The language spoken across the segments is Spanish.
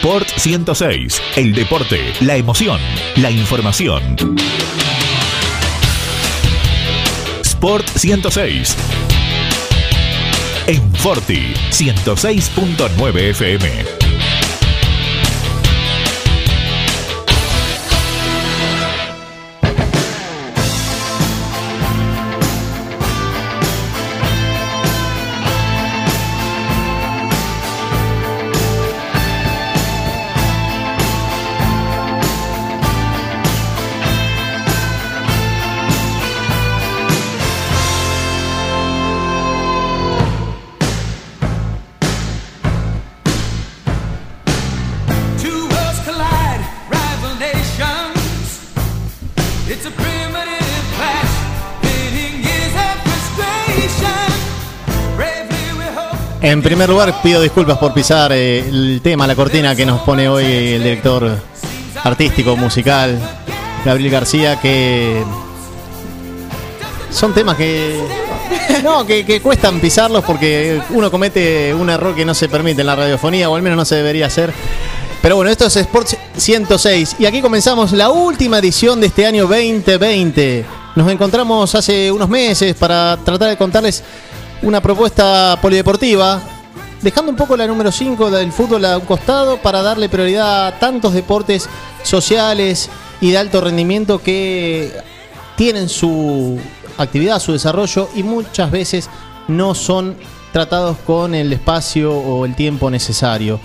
Sport 106, el deporte, la emoción, la información. Sport 106. En Forti 106.9 FM. En primer lugar, pido disculpas por pisar eh, el tema, la cortina que nos pone hoy el director artístico, musical, Gabriel García, que son temas que no, que, cuestan pisarlos porque uno comete un error que no se permite en la radiofonía, o al menos no se debería hacer. Pero bueno, esto es Sports 106 y aquí comenzamos la última edición de este año 2020. Nos encontramos hace unos meses para tratar de contarles una propuesta polideportiva, dejando un poco la número 5 del fútbol a un costado para darle prioridad a tantos deportes sociales y de alto rendimiento que tienen su actividad, su desarrollo y muchas veces no son tratados con el espacio o el tiempo necesario.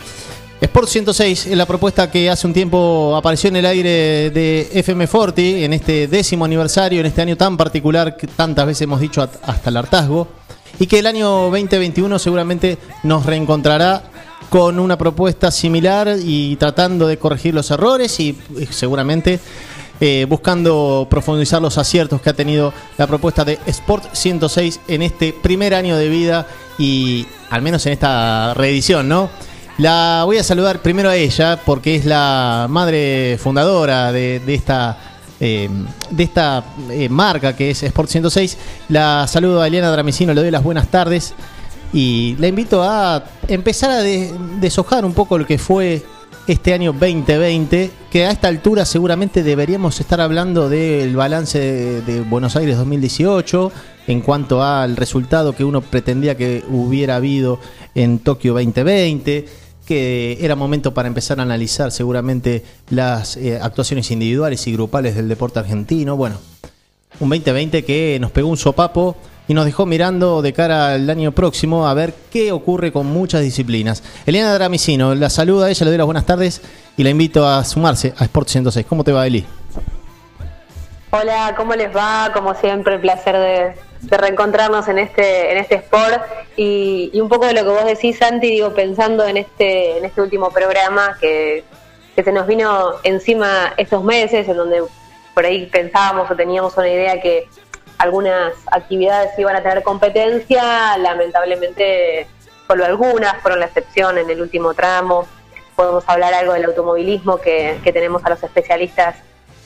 Sport 106 es la propuesta que hace un tiempo apareció en el aire de FM Forti en este décimo aniversario, en este año tan particular que tantas veces hemos dicho hasta el hartazgo y que el año 2021 seguramente nos reencontrará con una propuesta similar y tratando de corregir los errores y, seguramente eh, buscando profundizar los aciertos que ha tenido la propuesta de Sport 106 en este primer año de vida y al menos en esta reedición, ¿no? La voy a saludar primero a ella porque es la madre fundadora de esta eh, de esta eh, marca que es Sport 106. La saludo a Eliana Dramicino, le doy las buenas tardes y la invito a empezar a deshojar un poco lo que fue este año 2020, que a esta altura seguramente deberíamos estar hablando del balance de, de Buenos Aires 2018 en cuanto al resultado que uno pretendía que hubiera habido en Tokio 2020 que era momento para empezar a analizar seguramente las eh, actuaciones individuales y grupales del deporte argentino. Bueno, un 2020 que nos pegó un sopapo y nos dejó mirando de cara al año próximo a ver qué ocurre con muchas disciplinas. Eliana Dramicino, la saluda ella, le doy las buenas tardes y la invito a sumarse a Sport 106. ¿Cómo te va, Eli? Hola, ¿cómo les va? Como siempre, el placer de, reencontrarnos en este, en este sport y, un poco de lo que vos decís, Santi, digo, pensando en este, en este último programa que, se nos vino encima estos meses, en donde por ahí pensábamos o teníamos una idea que algunas actividades iban a tener competencia, lamentablemente solo algunas fueron la excepción en el último tramo. Podemos hablar algo del automovilismo que tenemos a los especialistas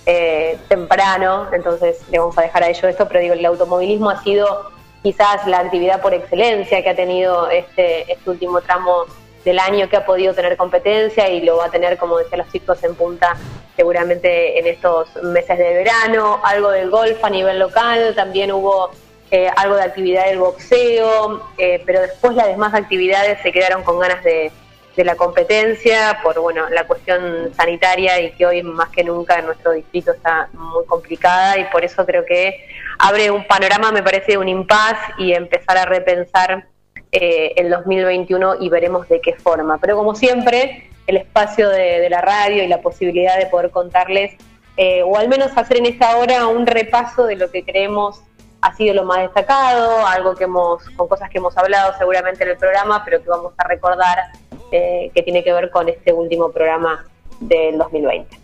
eh, temprano, entonces le vamos a dejar a ello esto, pero digo, el automovilismo ha sido quizás la actividad por excelencia que ha tenido este, este último tramo del año que ha podido tener competencia y lo va a tener, como decía los chicos, en punta seguramente en estos meses de verano, algo del golf a nivel local, también hubo eh, algo de actividad del boxeo, eh, pero después las demás actividades se quedaron con ganas de, de la competencia por bueno la cuestión sanitaria y que hoy más que nunca en nuestro distrito está muy complicada y por eso creo que abre un panorama me parece un impas y empezar a repensar eh, el 2021 y veremos de qué forma. Pero como siempre el espacio de, la radio y la posibilidad de poder contarles eh, o al menos hacer en esta hora un repaso de lo que creemos ha sido lo más destacado, algo que hemos, con cosas que hemos hablado seguramente en el programa, pero que vamos a recordar eh, que tiene que ver con este último programa del 2020.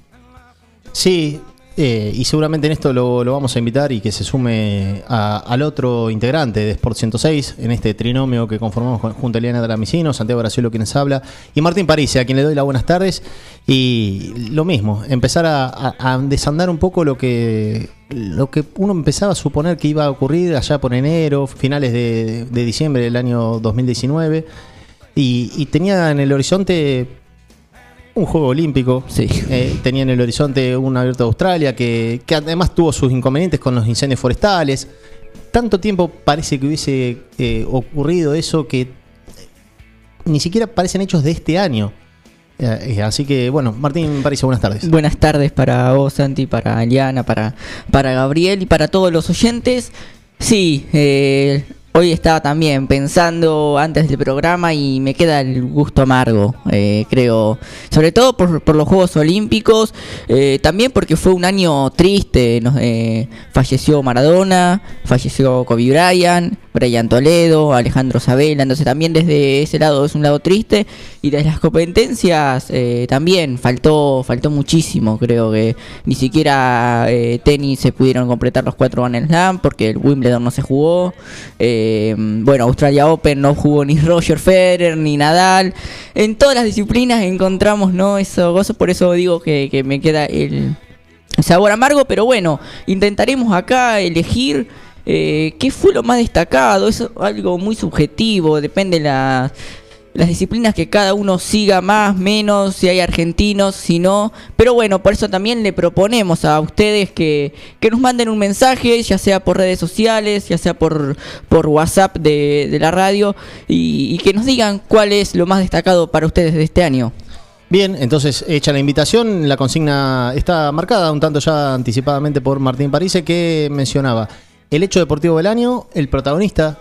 Sí, eh, y seguramente en esto lo, vamos a invitar y que se sume al otro integrante de Sport 106, en este trinomio que conformamos junto a Eliana Dramicino, Santiago Graciolo quien habla, y Martín París, a quien le doy las buenas tardes. Y lo mismo, empezar a, desandar un poco lo que, lo que uno empezaba a suponer que iba a ocurrir allá por enero, finales de, diciembre del año 2019, y, y tenía en el horizonte un juego olímpico. Sí. Eh, tenía en el horizonte un abierto de Australia que, que además tuvo sus inconvenientes con los incendios forestales. Tanto tiempo parece que hubiese eh, ocurrido eso que ni siquiera parecen hechos de este año. Eh, eh, así que, bueno, Martín París, buenas tardes. Buenas tardes para vos, Santi, para Eliana, para, para Gabriel y para todos los oyentes. Sí, eh, hoy estaba también pensando antes del programa y me queda el gusto amargo, eh, creo. Sobre todo por, por los Juegos Olímpicos, eh, también porque fue un año triste. nos- eh, falleció Maradona, falleció Kobe Bryant, Brian Toledo, Alejandro Sabela. Entonces también desde ese lado es un lado triste. Y desde las competencias eh, también faltó, faltó muchísimo. Creo que ni siquiera eh, tenis se pudieron completar los cuatro Grand Slam porque el Wimbledon no se jugó. Eh, bueno, Australia Open no jugó ni Roger Federer ni Nadal. En todas las disciplinas encontramos no eso gozo. Por eso digo que, que me queda el sabor amargo. Pero bueno, intentaremos acá elegir. Eh, ¿Qué fue lo más destacado? Es algo muy subjetivo, depende la, las disciplinas que cada uno siga más, menos, si hay argentinos, si no. Pero bueno, por eso también le proponemos a ustedes que, que nos manden un mensaje, ya sea por redes sociales, ya sea por, por WhatsApp de, de la radio, y, y que nos digan cuál es lo más destacado para ustedes de este año. Bien, entonces hecha la invitación, la consigna está marcada un tanto ya anticipadamente por Martín Parise que mencionaba el hecho deportivo del año, el protagonista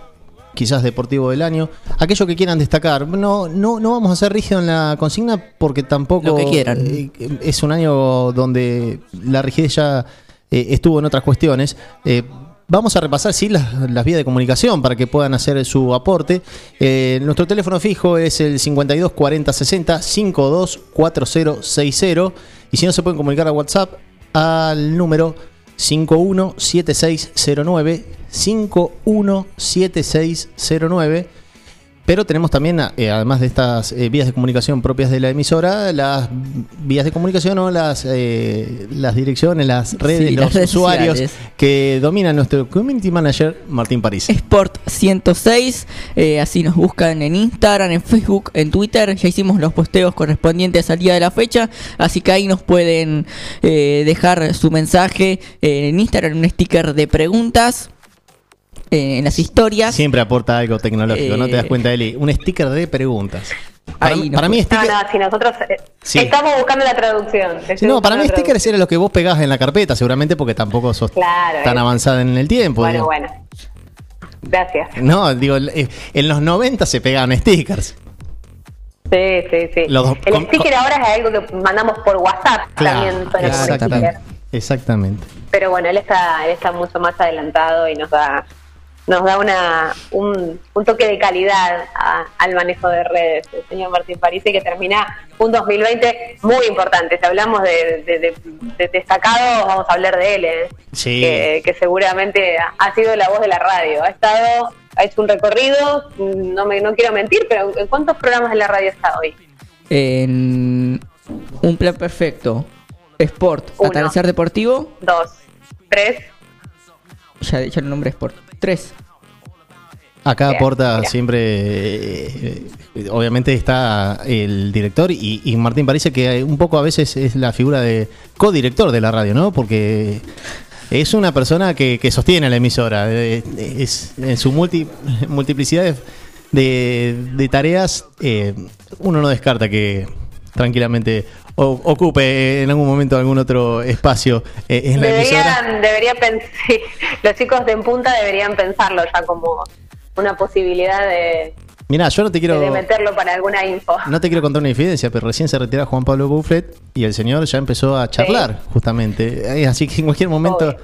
quizás deportivo del año, aquello que quieran destacar. No, no, no vamos a ser rígidos en la consigna porque tampoco Lo que quieran. eh, es un año donde la rigidez ya eh, estuvo en otras cuestiones. Eh, Vamos a repasar, sí, las, las vías de comunicación para que puedan hacer su aporte. Eh, nuestro teléfono fijo es el 52 40 60 52 4060. Y si no, se pueden comunicar a WhatsApp al número 517609. 517609. Pero tenemos también, eh, además de estas eh, vías de comunicación propias de la emisora, las vías de comunicación o las, eh, las direcciones, las redes, Sí, los las redes usuarios sociales. que dominan nuestro community manager, Martín París. Sport 106, eh, así nos buscan en Instagram, en Facebook, en Twitter. Ya hicimos los posteos correspondientes al día de la fecha, así que ahí nos pueden eh, dejar su mensaje eh, en Instagram, un sticker de preguntas eh, en las historias. Siempre aporta algo tecnológico, ¿no te das Eh, cuenta, Eli? Un sticker de preguntas. Para, Ahí mí- para mí, No, sticker. no, si nosotros eh, Sí. estamos buscando la traducción. No, para mí stickers era lo que vos pegás en la carpeta, seguramente porque tampoco sos Claro, tan avanzada en el tiempo. Bueno, digo. bueno. Gracias. No, digo, en los 90 se pegaban stickers. Sí, sí, sí. Los el con- sticker con- ahora es algo que mandamos por WhatsApp Claro, también. como exactamente. sticker. Exactamente. Pero bueno, él está, él está mucho más adelantado y nos da nos da una un, un toque de calidad a- al manejo de redes. El señor Martín Parisi que termina un 2020 muy importante. Si hablamos de, de- de- de destacados, vamos a hablar de él, ¿eh? Sí. que, que seguramente ha- sido la voz de la radio. Ha estado, ha hecho un recorrido, no me no quiero mentir, pero ¿en cuántos programas de la radio está hoy? En un plan perfecto. Sport, Uno. atardecer deportivo. Dos, tres. Ya, ya el nombre Sport. Tres. Acá Bien, aporta mira. siempre, eh, eh, obviamente está el director y, y Martín parece que un poco a veces es la figura de codirector de la radio, ¿no? Porque es una persona que, que sostiene la emisora, eh, es en su multi, multiplicidad de, de- de tareas, uno no descarta que tranquilamente o- ocupe en algún momento algún otro espacio eh, en la emisora. Debería sí, los chicos de en punta deberían pensarlo ya como una posibilidad de, Mirá, yo no te quiero... de meterlo para alguna info. No te quiero contar una infidencia, pero recién se retira Juan Pablo Bufflet y el señor ya empezó a charlar, justamente. Eh, Así que en cualquier momento.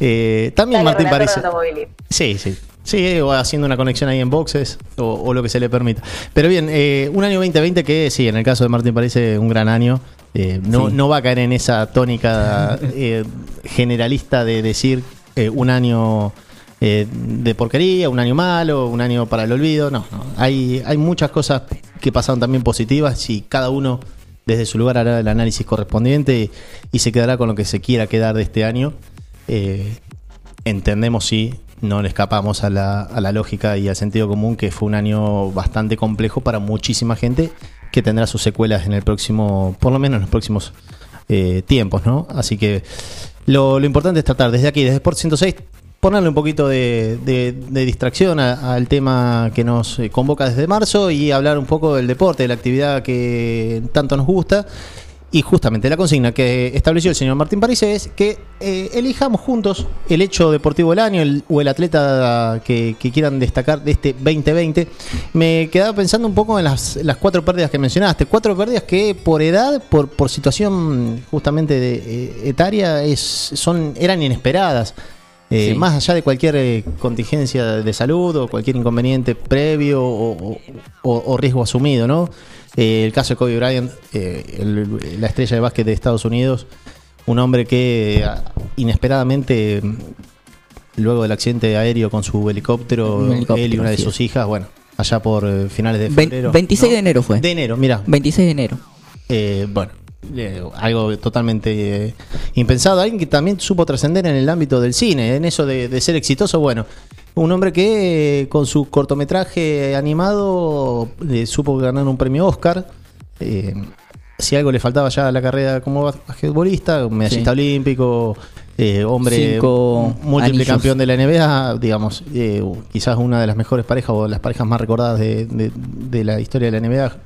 Eh, también Dale, Martín automovilismo. Sí, sí. Sí, o haciendo una conexión ahí en boxes o, o lo que se le permita. Pero bien, eh, un año 2020 que sí, en el caso de Martín parece un gran año. Eh, no, Sí. no va a caer en esa tónica eh, generalista de decir eh, un año eh, de porquería, un año malo, un año para el olvido. No, no. Hay, hay muchas cosas que pasaron también positivas y cada uno desde su lugar hará el análisis correspondiente y, y se quedará con lo que se quiera quedar de este año. Eh, entendemos sí, no le escapamos a la, a la lógica y al sentido común que fue un año bastante complejo para muchísima gente que tendrá sus secuelas en el próximo, por lo menos en los próximos eh, tiempos, ¿no? Así que lo, lo importante es tratar desde aquí, desde Sport 106, ponerle un poquito de, de- de distracción al tema que nos eh, convoca desde marzo y hablar un poco del deporte, de la actividad que tanto nos gusta. Y justamente la consigna que estableció el señor Martín París es que eh, elijamos juntos el hecho deportivo del año o el atleta que, que quieran destacar de este 2020. Me quedaba pensando un poco en las, las cuatro pérdidas que mencionaste. Cuatro pérdidas que por edad, por, por situación justamente de, eh, etaria, es, son, eran inesperadas. Eh, Sí. Más allá de cualquier eh, contingencia de salud o cualquier inconveniente previo o, o- o- o riesgo asumido, ¿no? Eh, el caso de Kobe Bryant, eh, el- la estrella de básquet de Estados Unidos, un hombre que inesperadamente, luego del accidente aéreo con su helicóptero, Un helicóptero, él y una de sus hijas, bueno, allá por finales de febrero. 26 de enero fue. De enero, mira, 26 de enero. eh, bueno, eh, algo totalmente eh, impensado. Alguien que también supo trascender en el ámbito del cine, en eso de, de ser exitoso. Bueno, un hombre que eh, con su cortometraje animado supo ganar un premio Oscar. Si algo le faltaba ya a la carrera como bas- basquetbolista, medallista Sí. olímpico, hombre Cinco múltiple anillos. campeón de la NBA, digamos, eh, quizás una de las mejores parejas o las parejas más recordadas de, de- de la historia de la NBA,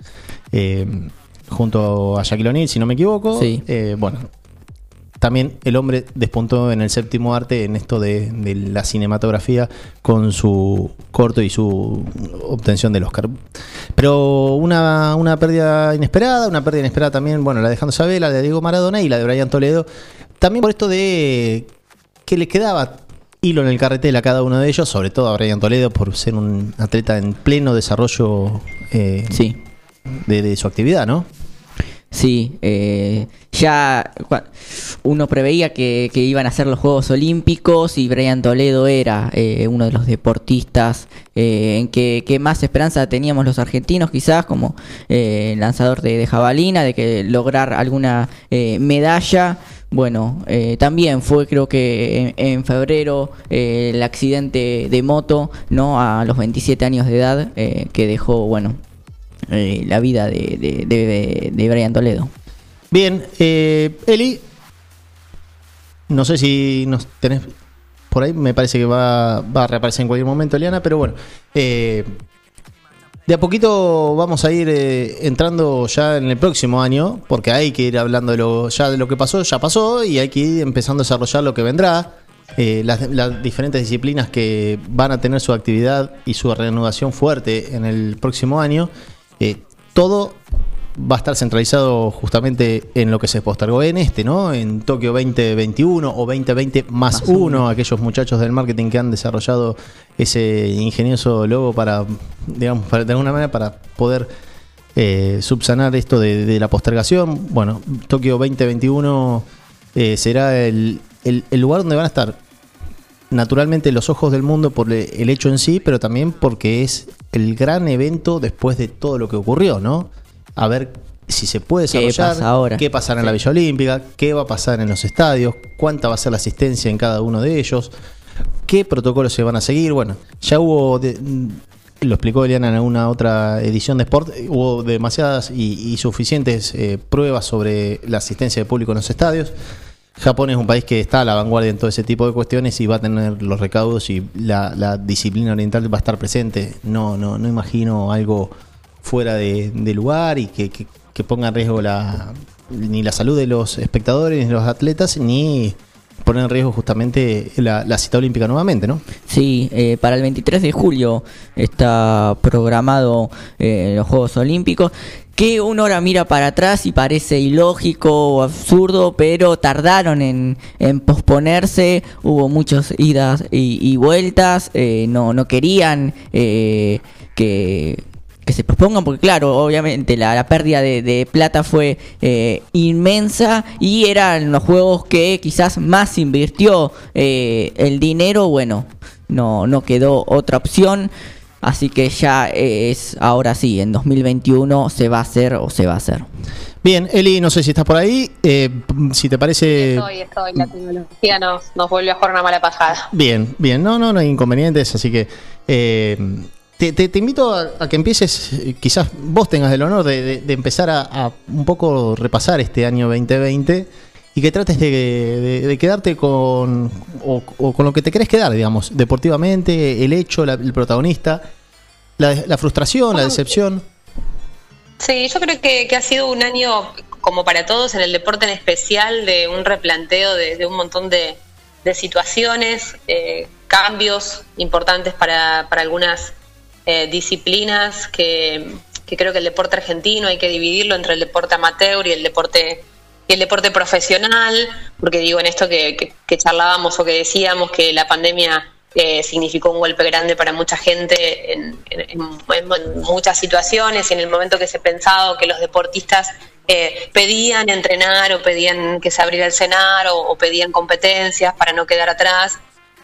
junto a Shaquille O'Neal, si no me equivoco. Sí. Eh, bueno, también el hombre despuntó en el séptimo arte en esto de, de la cinematografía con su corto y su obtención del Oscar. Pero una, una pérdida inesperada, una pérdida inesperada también, bueno, la de Alejandro Sabela, la de Diego Maradona y la de Brian Toledo. También por esto de que le quedaba hilo en el carretel a cada uno de ellos, sobre todo a Brian Toledo por ser un atleta en pleno desarrollo eh, Sí. De, su actividad, ¿no? Sí, eh, ya uno preveía que, iban a ser los Juegos Olímpicos y Brian Toledo era eh, uno de los deportistas eh, en que, más esperanza teníamos los argentinos, quizás como eh, lanzador de, jabalina, de que lograr alguna medalla. Bueno, eh, también fue creo que en, febrero el accidente de moto, ¿no? A los 27 años de edad, que dejó, bueno, eh, la vida de, de, de, de Brian Toledo. Bien, eh, Eli, no sé si nos tenés por ahí, me parece que va, va a reaparecer en cualquier momento, Eliana, pero bueno, eh, de a poquito vamos a ir eh, entrando ya en el próximo año, porque hay que ir hablando de lo, ya de lo que pasó, ya pasó, y hay que ir empezando a desarrollar lo que vendrá. eh, las, las diferentes disciplinas que van a tener su actividad y su reanudación fuerte en el próximo año. Eh, todo va a estar centralizado justamente en lo que se postergó en este, ¿no? En Tokio 2021 o 2020 más, Más uno, uno. aquellos muchachos del marketing que han desarrollado ese ingenioso logo para, digamos, para, de alguna manera para poder eh, subsanar esto de, de la postergación. Bueno, Tokio 2021 eh, será el, el- el lugar donde van a estar naturalmente los ojos del mundo por el hecho en sí, pero también porque es el gran evento después de todo lo que ocurrió, ¿no? A ver si se puede ¿Qué desarrollar, pasa ahora? qué pasará en la. Villa Olímpica, qué va a pasar en los estadios, cuánta va a ser la asistencia en cada uno de ellos, qué protocolos se van a seguir. Bueno, ya hubo, de- lo explicó Eliana en alguna otra edición de Sport, eh, hubo demasiadas y, y suficientes eh, pruebas sobre la asistencia de público en los estadios. Japón es un país que está a la vanguardia en todo ese tipo de cuestiones y va a tener los recaudos y la, disciplina oriental va a estar presente. No, no, no imagino algo fuera de, lugar y que ponga en riesgo la, ni la salud de los espectadores, ni los atletas, ni poner en riesgo justamente la, la cita olímpica nuevamente, ¿no? Sí, eh, para el 23 de julio está programado eh, los Juegos Olímpicos. Que uno ahora mira para atrás y parece ilógico o absurdo, pero tardaron en, en posponerse. Hubo muchas idas y, vueltas. eh, no, no querían eh, que, que se pospongan, porque claro, obviamente la, la pérdida de, de plata fue eh, inmensa y eran los juegos que quizás más invirtió eh, el dinero, bueno, no, no quedó otra opción, así que ya es, ahora sí, en 2021 se va a hacer o se va a hacer. Bien, Eli, no sé si estás por ahí. eh, si te parece. Estoy, estoy. La tecnología nos, nos vuelve a jugar una mala pasada. Bien, bien, no, no, no hay inconvenientes, así que eh, te, te- te invito a, a que empieces, quizás vos tengas el honor de, de- de empezar a, a un poco repasar este año 2020 y que trates de, de- de quedarte con, o, o con lo que te querés quedar, digamos, deportivamente, el hecho, la- el protagonista, la, la frustración, la decepción. Sí, yo creo que, que ha sido un año, como para todos, en el deporte en especial, de un replanteo de, de un montón de, de situaciones, eh, cambios importantes para, para algunas eh, disciplinas que, que creo que el deporte argentino hay que dividirlo entre el deporte amateur y el deporte y el deporte profesional, porque digo en esto que, charlábamos o que decíamos que la pandemia eh, significó un golpe grande para mucha gente en, en- en- en muchas situaciones y en el momento que se pensaba que los deportistas eh, pedían entrenar o pedían que se abriera el cenar o, o pedían competencias para no quedar atrás.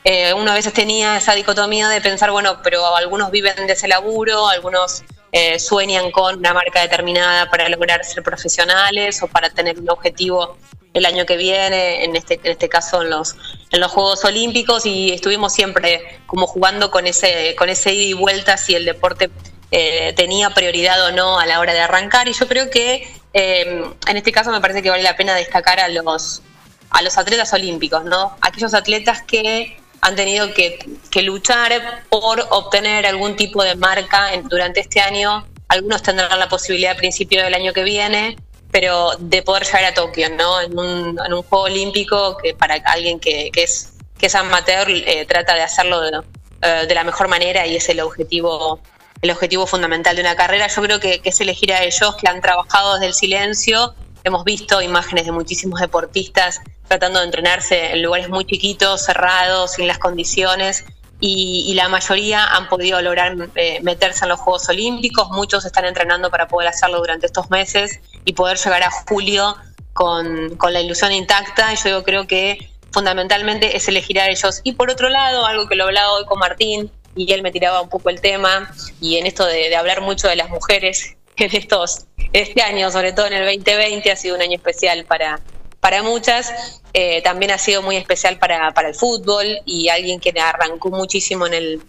Eh, uno a veces tenía esa dicotomía de pensar, bueno, pero algunos viven de ese laburo, algunos eh, sueñan con una marca determinada para lograr ser profesionales o para tener un objetivo el año que viene, en este, en este caso en los, en los Juegos Olímpicos, y estuvimos siempre como jugando con ese, con ese ida y vuelta si el deporte eh, tenía prioridad o no a la hora de arrancar. Y yo creo que eh, en este caso me parece que vale la pena destacar a los, a los atletas olímpicos, ¿no? Aquellos atletas que han tenido que, que luchar por obtener algún tipo de marca durante este año. Algunos tendrán la posibilidad a principio del año que viene, pero de poder llegar a Tokio, ¿no? En un, en un juego olímpico que para alguien que, es, que es amateur eh, trata de hacerlo de, eh, de la mejor manera y es el objetivo el objetivo fundamental de una carrera. Yo creo que, que es elegir a ellos que han trabajado desde el silencio. Hemos visto imágenes de muchísimos deportistas tratando de entrenarse en lugares muy chiquitos, cerrados, sin las condiciones, y, y la mayoría han podido lograr eh, meterse en los Juegos Olímpicos. Muchos están entrenando para poder hacerlo durante estos meses y poder llegar a julio con, con la ilusión intacta. Yo creo que fundamentalmente es elegir a ellos. Y por otro lado, algo que lo hablaba hoy con Martín, y él me tiraba un poco el tema, y en esto de, de hablar mucho de las mujeres en estos este año, sobre todo en el 2020, ha sido un año especial para, para muchas. Eh, también ha sido muy especial para, para el fútbol y alguien que arrancó muchísimo en el,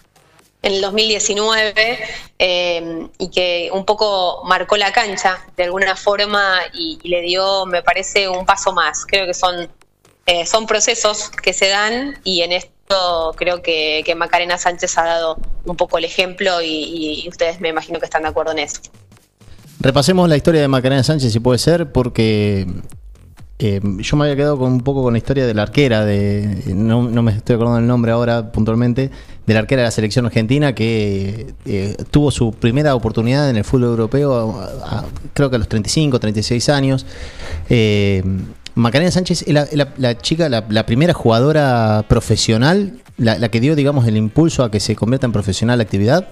en el 2019 eh, y que un poco marcó la cancha de alguna forma y, le dio, me parece, un paso más. Creo que son, eh, son procesos que se dan y en esto creo que, que Macarena Sánchez ha dado un poco el ejemplo y, y ustedes me imagino que están de acuerdo en eso. Repasemos la historia de Macarena Sánchez, si puede ser, porque eh, yo me había quedado con un poco con la historia de la arquera, de no, no me estoy acordando el nombre ahora puntualmente, de la arquera de la selección argentina que eh, tuvo su primera oportunidad en el fútbol europeo, creo que a los 35, 36 años. Eh, Macarena Sánchez es la, chica, la, la primera jugadora profesional, la, la que dio, digamos, el impulso a que se convierta en profesional la actividad.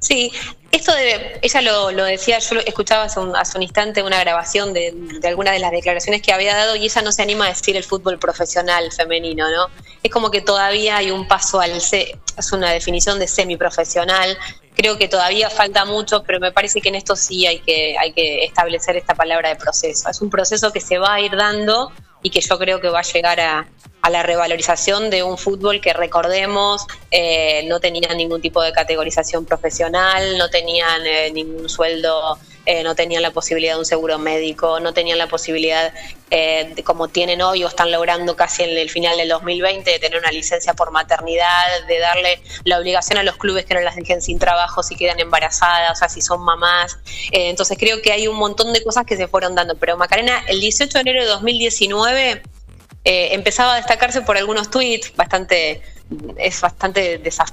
Sí, esto de, ella lo, lo decía, yo lo escuchaba hace un, hace un instante una grabación de, de alguna de las declaraciones que había dado y ella no se anima a decir el fútbol profesional femenino, ¿no? Es como que todavía hay un paso al, es una definición de semiprofesional, creo que todavía falta mucho, pero me parece que en esto sí hay que, hay que establecer esta palabra de proceso. Es un proceso que se va a ir dando y que yo creo que va a llegar a, la revalorización de un fútbol que recordemos eh, no tenía ningún tipo de categorización profesional, no tenían eh, ningún sueldo, eh, no tenían la posibilidad de un seguro médico, no tenían la posibilidad, eh, de, como tienen hoy o están logrando casi en el final del 2020, de tener una licencia por maternidad, de darle la obligación a los clubes que no las dejen sin trabajo si quedan embarazadas, o sea, si son mamás. Eh, entonces creo que hay un montón de cosas que se fueron dando. Pero Macarena, el 18 de enero de 2019 eh, empezaba a destacarse por algunos tweets, bastante, es bastante desaf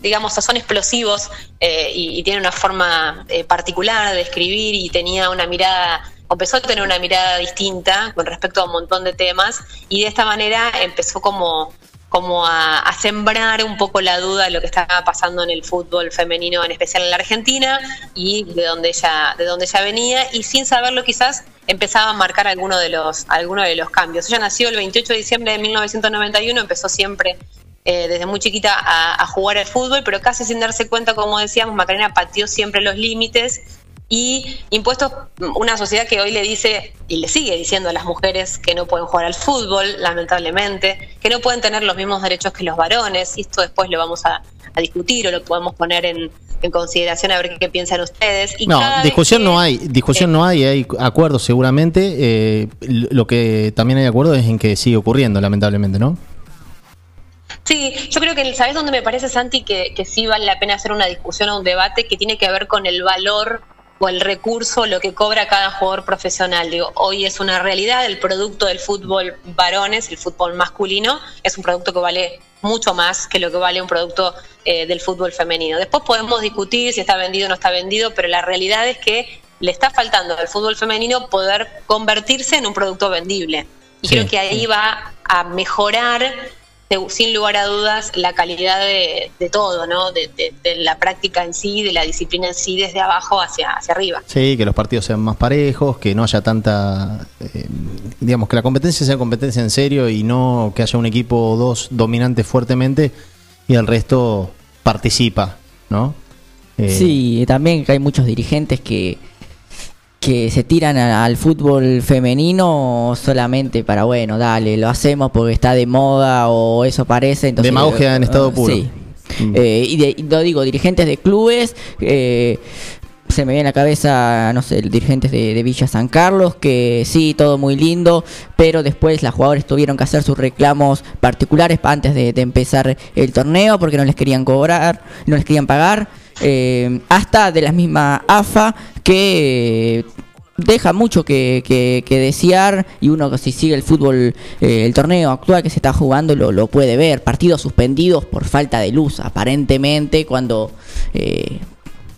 digamos, son explosivos eh, y, tiene una forma eh, particular de escribir y tenía una mirada, empezó a tener una mirada distinta con respecto a un montón de temas y de esta manera empezó como como a, a, sembrar un poco la duda de lo que estaba pasando en el fútbol femenino, en especial en la Argentina, y de donde ella, de donde ella venía, y sin saberlo quizás empezaba a marcar alguno de los, alguno de los cambios. Ella nació el 28 de diciembre de 1991, empezó siempre eh, desde muy chiquita a, a, jugar al fútbol, pero casi sin darse cuenta, como decíamos, Macarena pateó siempre los límites y impuestos una sociedad que hoy le dice y le sigue diciendo a las mujeres que no pueden jugar al fútbol, lamentablemente, que no pueden tener los mismos derechos que los varones, y esto después lo vamos a, discutir o lo podemos poner en, consideración a ver qué, piensan ustedes. Y no, discusión no hay, discusión no hay, hay acuerdos seguramente. Eh, lo que también hay acuerdo es en que sigue ocurriendo, lamentablemente, ¿no? Sí, yo creo que, ¿sabes dónde me parece, Santi, que, que sí vale la pena hacer una discusión o un debate que tiene que ver con el valor o el recurso, lo que cobra cada jugador profesional. Digo, hoy es una realidad, el producto del fútbol varones, el fútbol masculino, es un producto que vale mucho más que lo que vale un producto eh, del fútbol femenino. Después podemos discutir si está vendido o no está vendido, pero la realidad es que le está faltando al fútbol femenino poder convertirse en un producto vendible. Y creo que ahí va a mejorar sin lugar a dudas, la calidad de, todo, ¿no? De, la práctica en sí, de la disciplina en sí, desde abajo hacia, hacia arriba. Sí, que los partidos sean más parejos, que no haya tanta. Eh, digamos, que la competencia sea competencia en serio y no que haya un equipo o dos dominante fuertemente y el resto participa, ¿no? Eh, sí, también que hay muchos dirigentes que que se tiran al fútbol femenino solamente para, bueno, dale, lo hacemos porque está de moda o eso parece. Entonces, Demagogia en estado puro. Sí. Mm. Eh, y, lo digo, dirigentes de clubes, eh, se me viene a la cabeza, no sé, dirigentes de, Villa San Carlos, que sí, todo muy lindo, pero después las jugadores tuvieron que hacer sus reclamos particulares antes de, de empezar el torneo porque no les querían cobrar, no les querían pagar. Eh, hasta de la misma AFA que deja mucho que, desear y uno si sigue el fútbol, eh, el torneo actual que se está jugando lo, lo, puede ver, partidos suspendidos por falta de luz aparentemente cuando eh,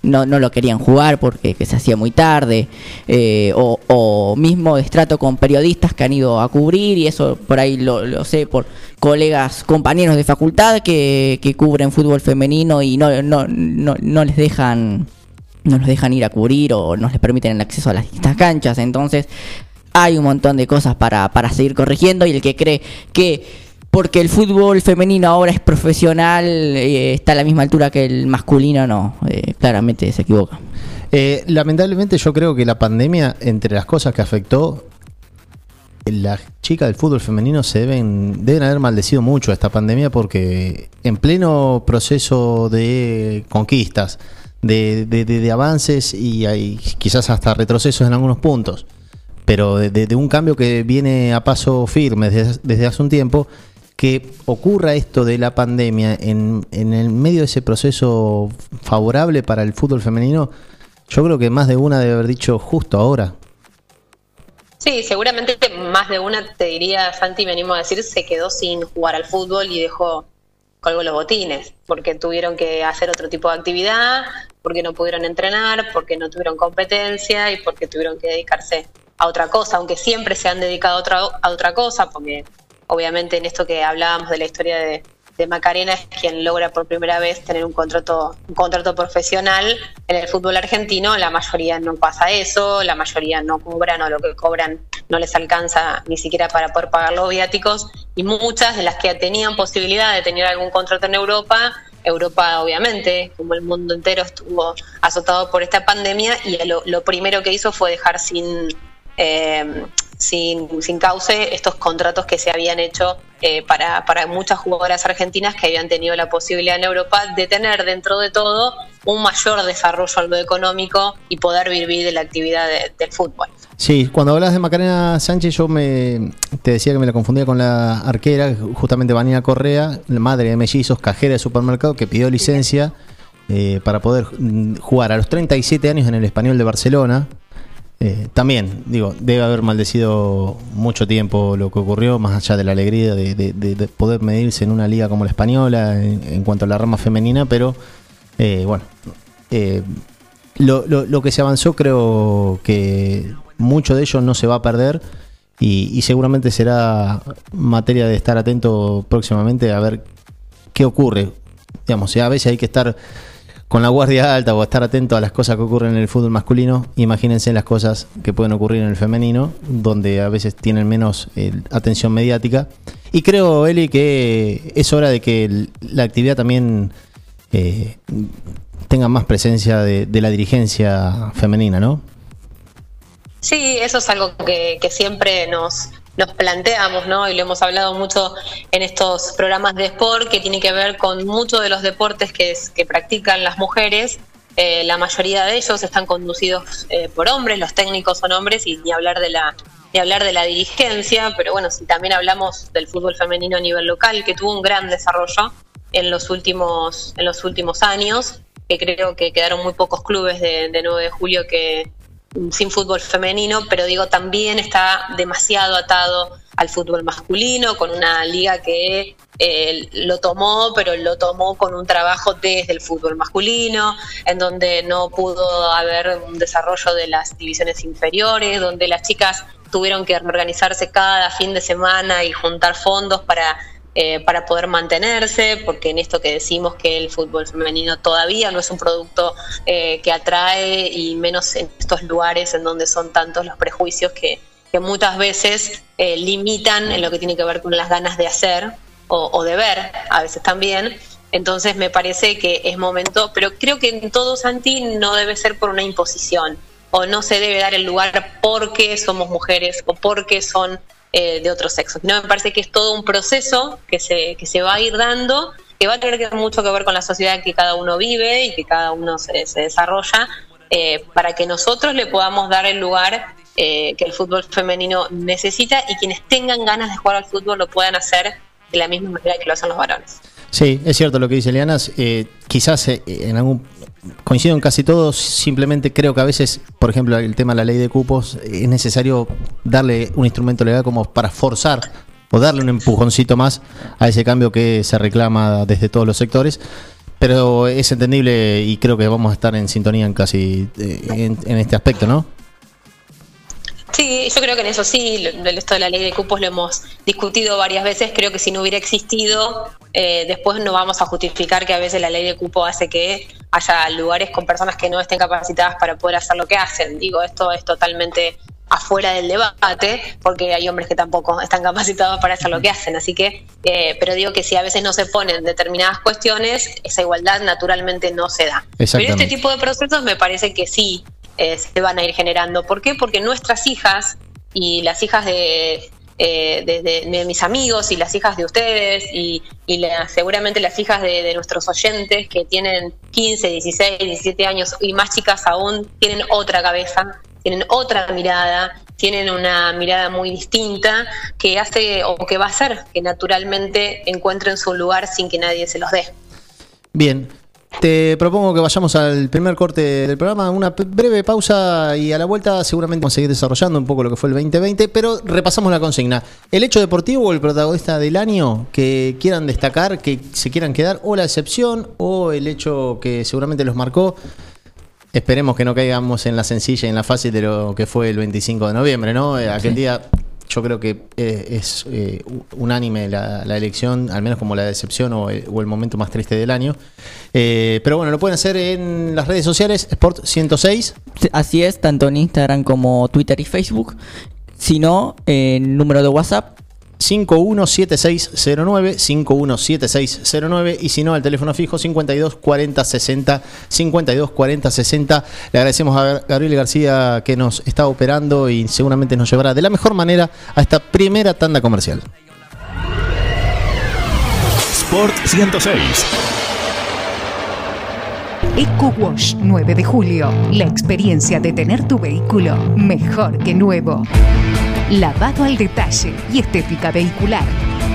no, no lo querían jugar porque se hacía muy tarde, eh, o, o, mismo destrato con periodistas que han ido a cubrir, y eso por ahí lo, sé por colegas, compañeros de facultad que, que cubren fútbol femenino y no, no, no, no les dejan no los dejan ir a cubrir o no les permiten el acceso a las distintas canchas. Entonces, hay un montón de cosas para, para seguir corrigiendo y el que cree que porque el fútbol femenino ahora es profesional, eh, está a la misma altura que el masculino, no, eh, claramente se equivoca. Eh, lamentablemente yo creo que la pandemia, entre las cosas que afectó, las chicas del fútbol femenino se deben, deben haber maldecido mucho a esta pandemia porque en pleno proceso de conquistas, de, de, avances y hay quizás hasta retrocesos en algunos puntos, pero de, un cambio que viene a paso firme desde, desde hace un tiempo, que ocurra esto de la pandemia en, en el medio de ese proceso favorable para el fútbol femenino, yo creo que más de una debe haber dicho justo ahora. Sí, seguramente más de una te diría, Santi, venimos a decir, se quedó sin jugar al fútbol y dejó colgó los botines, porque tuvieron que hacer otro tipo de actividad, porque no pudieron entrenar, porque no tuvieron competencia y porque tuvieron que dedicarse a otra cosa, aunque siempre se han dedicado a otra, a otra cosa, porque obviamente en esto que hablábamos de la historia de, Macarena es quien logra por primera vez tener un contrato, un contrato profesional en el fútbol argentino, la mayoría no pasa eso, la mayoría no cobran o lo que cobran no les alcanza ni siquiera para poder pagar los viáticos. Y muchas de las que tenían posibilidad de tener algún contrato en Europa, Europa obviamente, como el mundo entero estuvo azotado por esta pandemia y lo, primero que hizo fue dejar sin... Eh, sin, sin cauce estos contratos que se habían hecho eh, para, para muchas jugadoras argentinas que habían tenido la posibilidad en Europa de tener dentro de todo un mayor desarrollo en lo económico y poder vivir de la actividad del fútbol. Sí, cuando hablas de Macarena Sánchez, yo me te decía que me la confundía con la arquera, justamente Vanina Correa, madre de mellizos, cajera de supermercado, que pidió licencia eh, para poder mm, jugar a los 37 años en el Español de Barcelona, eh, también, digo, debe haber maldecido mucho tiempo lo que ocurrió, más allá de la alegría de, poder medirse en una liga como la española en, cuanto a la rama femenina, pero eh, bueno, eh, lo, que se avanzó creo que mucho de ello no se va a perder y, y seguramente será materia de estar atento próximamente a ver qué ocurre. Digamos, a veces hay que estar con la guardia alta o estar atento a las cosas que ocurren en el fútbol masculino, imagínense las cosas que pueden ocurrir en el femenino, donde a veces tienen menos eh, atención mediática. Y creo, Eli, que es hora de que la actividad también eh, tengan más presencia de, la dirigencia femenina, ¿no? Sí, eso es algo que siempre nos, nos planteamos, ¿no? Y lo hemos hablado mucho en estos programas de sport, que tiene que ver con muchos de los deportes que, es- que practican las mujeres. Eh, la mayoría de ellos están conducidos eh, por hombres, los técnicos son hombres, y ni hablar de la ni hablar de la dirigencia, pero bueno, si también hablamos del fútbol femenino a nivel local, que tuvo un gran desarrollo en los últimos, en los últimos años, que creo que quedaron muy pocos clubes de, de 9 de julio que, sin fútbol femenino, pero digo, también está demasiado atado al fútbol masculino, con una liga que eh, lo tomó, pero lo tomó con un trabajo desde el fútbol masculino, en donde no pudo haber un desarrollo de las divisiones inferiores, donde las chicas tuvieron que organizarse cada fin de semana y juntar fondos para eh, para poder mantenerse, porque en esto que decimos que el fútbol femenino todavía no es un producto eh, que atrae y menos en estos lugares en donde son tantos los prejuicios que, que muchas veces eh, limitan en lo que tiene que ver con las ganas de hacer o, de ver, a veces también. Entonces me parece que es momento, pero creo que en todo Santi no debe ser por una imposición o no se debe dar el lugar porque somos mujeres o porque son eh, de otro sexo. No, me parece que es todo un proceso que se, que se va a ir dando, que va a tener que- mucho que ver con la sociedad que cada uno vive y que cada uno se, se desarrolla, eh, para que nosotros le podamos dar el lugar eh, que el fútbol femenino necesita y quienes tengan ganas de jugar al fútbol lo puedan hacer de la misma manera que lo hacen los varones. Sí, es cierto lo que dice Lianas. eh, quizás eh, en algún. Coincido en casi todos, simplemente creo que a veces, por ejemplo, el tema de la ley de cupos, eh, es necesario darle un instrumento legal como para forzar o darle un empujoncito más a ese cambio que se reclama desde todos los sectores. Pero es entendible y creo que vamos a estar en sintonía en casi en este aspecto, ¿no? Sí, yo creo que en eso sí, esto de la ley de cupos lo hemos discutido varias veces. Creo que si no hubiera existido, eh, después no vamos a justificar que a veces la ley de cupo hace que haya lugares con personas que no estén capacitadas para poder hacer lo que hacen. Digo, esto es totalmente afuera del debate, porque hay hombres que tampoco están capacitados para hacer lo que hacen. Así que, eh, pero digo que si a veces no se ponen determinadas cuestiones, esa igualdad naturalmente no se da. Pero este tipo de procesos me parece que sí eh, se van a ir generando. ¿Por qué? Porque nuestras hijas y las hijas de, eh, de, mis amigos y las hijas de ustedes y, y la- seguramente las hijas de, de nuestros oyentes que tienen 15, 16, 17 años y más chicas aún, tienen otra cabeza, tienen otra mirada, tienen una mirada muy distinta que hace o que va a hacer que naturalmente encuentren su lugar sin que nadie se los dé. Bien, te propongo que vayamos al primer corte del programa, una breve pausa y a la vuelta seguramente vamos a seguir desarrollando un poco lo que fue el 2020, pero repasamos la consigna. ¿El hecho deportivo o el protagonista del año que quieran destacar, que se quieran quedar, o la excepción, o el hecho que seguramente los marcó? Esperemos que no caigamos en la sencilla y en la fácil de lo que fue el 25 de noviembre, ¿no? Eh, Aquel Sí. día yo creo que eh, es eh, unánime la, elección, al menos como la decepción o el, momento más triste del año. Eh, pero bueno, lo pueden hacer en las redes sociales, Sport 106. Así es, tanto en Instagram como Twitter y Facebook. Si no, el número de WhatsApp 517609, 517609 y si no al teléfono fijo 52 40 60 52 40 60. Le agradecemos a Gabriel García que nos está operando y seguramente nos llevará de la mejor manera a esta primera tanda comercial. Sport 106. Eco Wash 9 de julio. La experiencia de tener tu vehículo mejor que nuevo. Lavado al detalle y estética vehicular.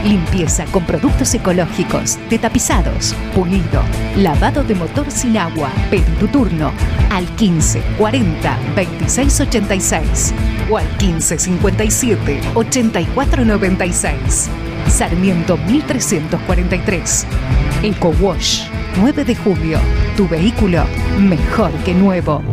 Limpieza con productos ecológicos, de tapizados, pulido, lavado de motor sin agua. Pedí tu turno al 15 40 26 86 o al 15 57 84 96. Sarmiento 1343. Eco Wash 9 de julio. Tu vehículo mejor que nuevo.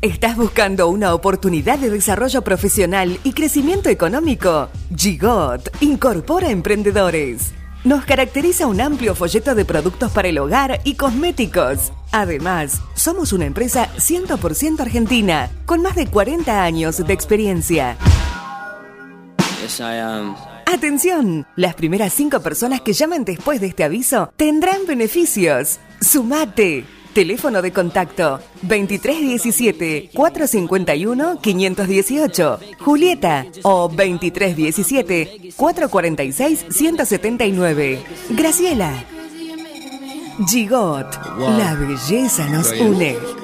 ¿Estás buscando una oportunidad de desarrollo profesional y crecimiento económico? Gigot incorpora emprendedores. Nos caracteriza un amplio folleto de productos para el hogar y cosméticos. Además, somos una empresa 100% argentina, con más de 40 años de experiencia. Atención, las primeras cinco personas que llamen después de este aviso tendrán beneficios. Sumate. Teléfono de contacto 2317 451 518. Julieta o 2317 446 179. Graciela. Gigot. La belleza nos une.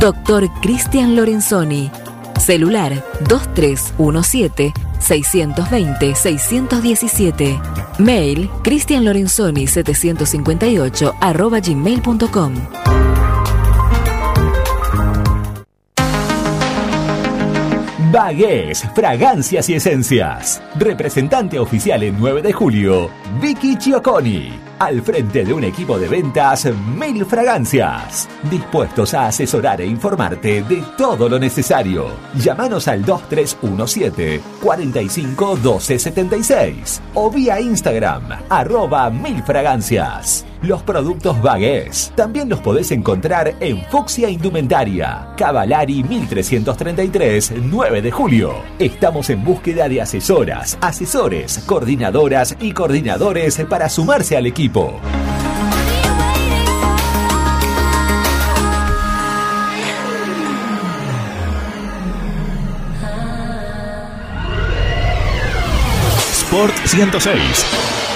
Doctor Cristian Lorenzoni. Celular 2317-620-617. Mail cristianlorenzoni758 arroba gmail.com. Bagués, fragancias y esencias. Representante oficial en 9 de julio, Vicky Chioconi. Al frente de un equipo de ventas Mil Fragancias. Dispuestos a asesorar e informarte de todo lo necesario. Llámanos al 2317 45 12 76 o vía Instagram arroba Mil Fragancias. Los productos Bagués también los podés encontrar en Fuxia Indumentaria, Cavalari 1333, 9 de julio. Estamos en búsqueda de asesoras, asesores, coordinadoras y coordinadores para sumarse al equipo. Sport 106.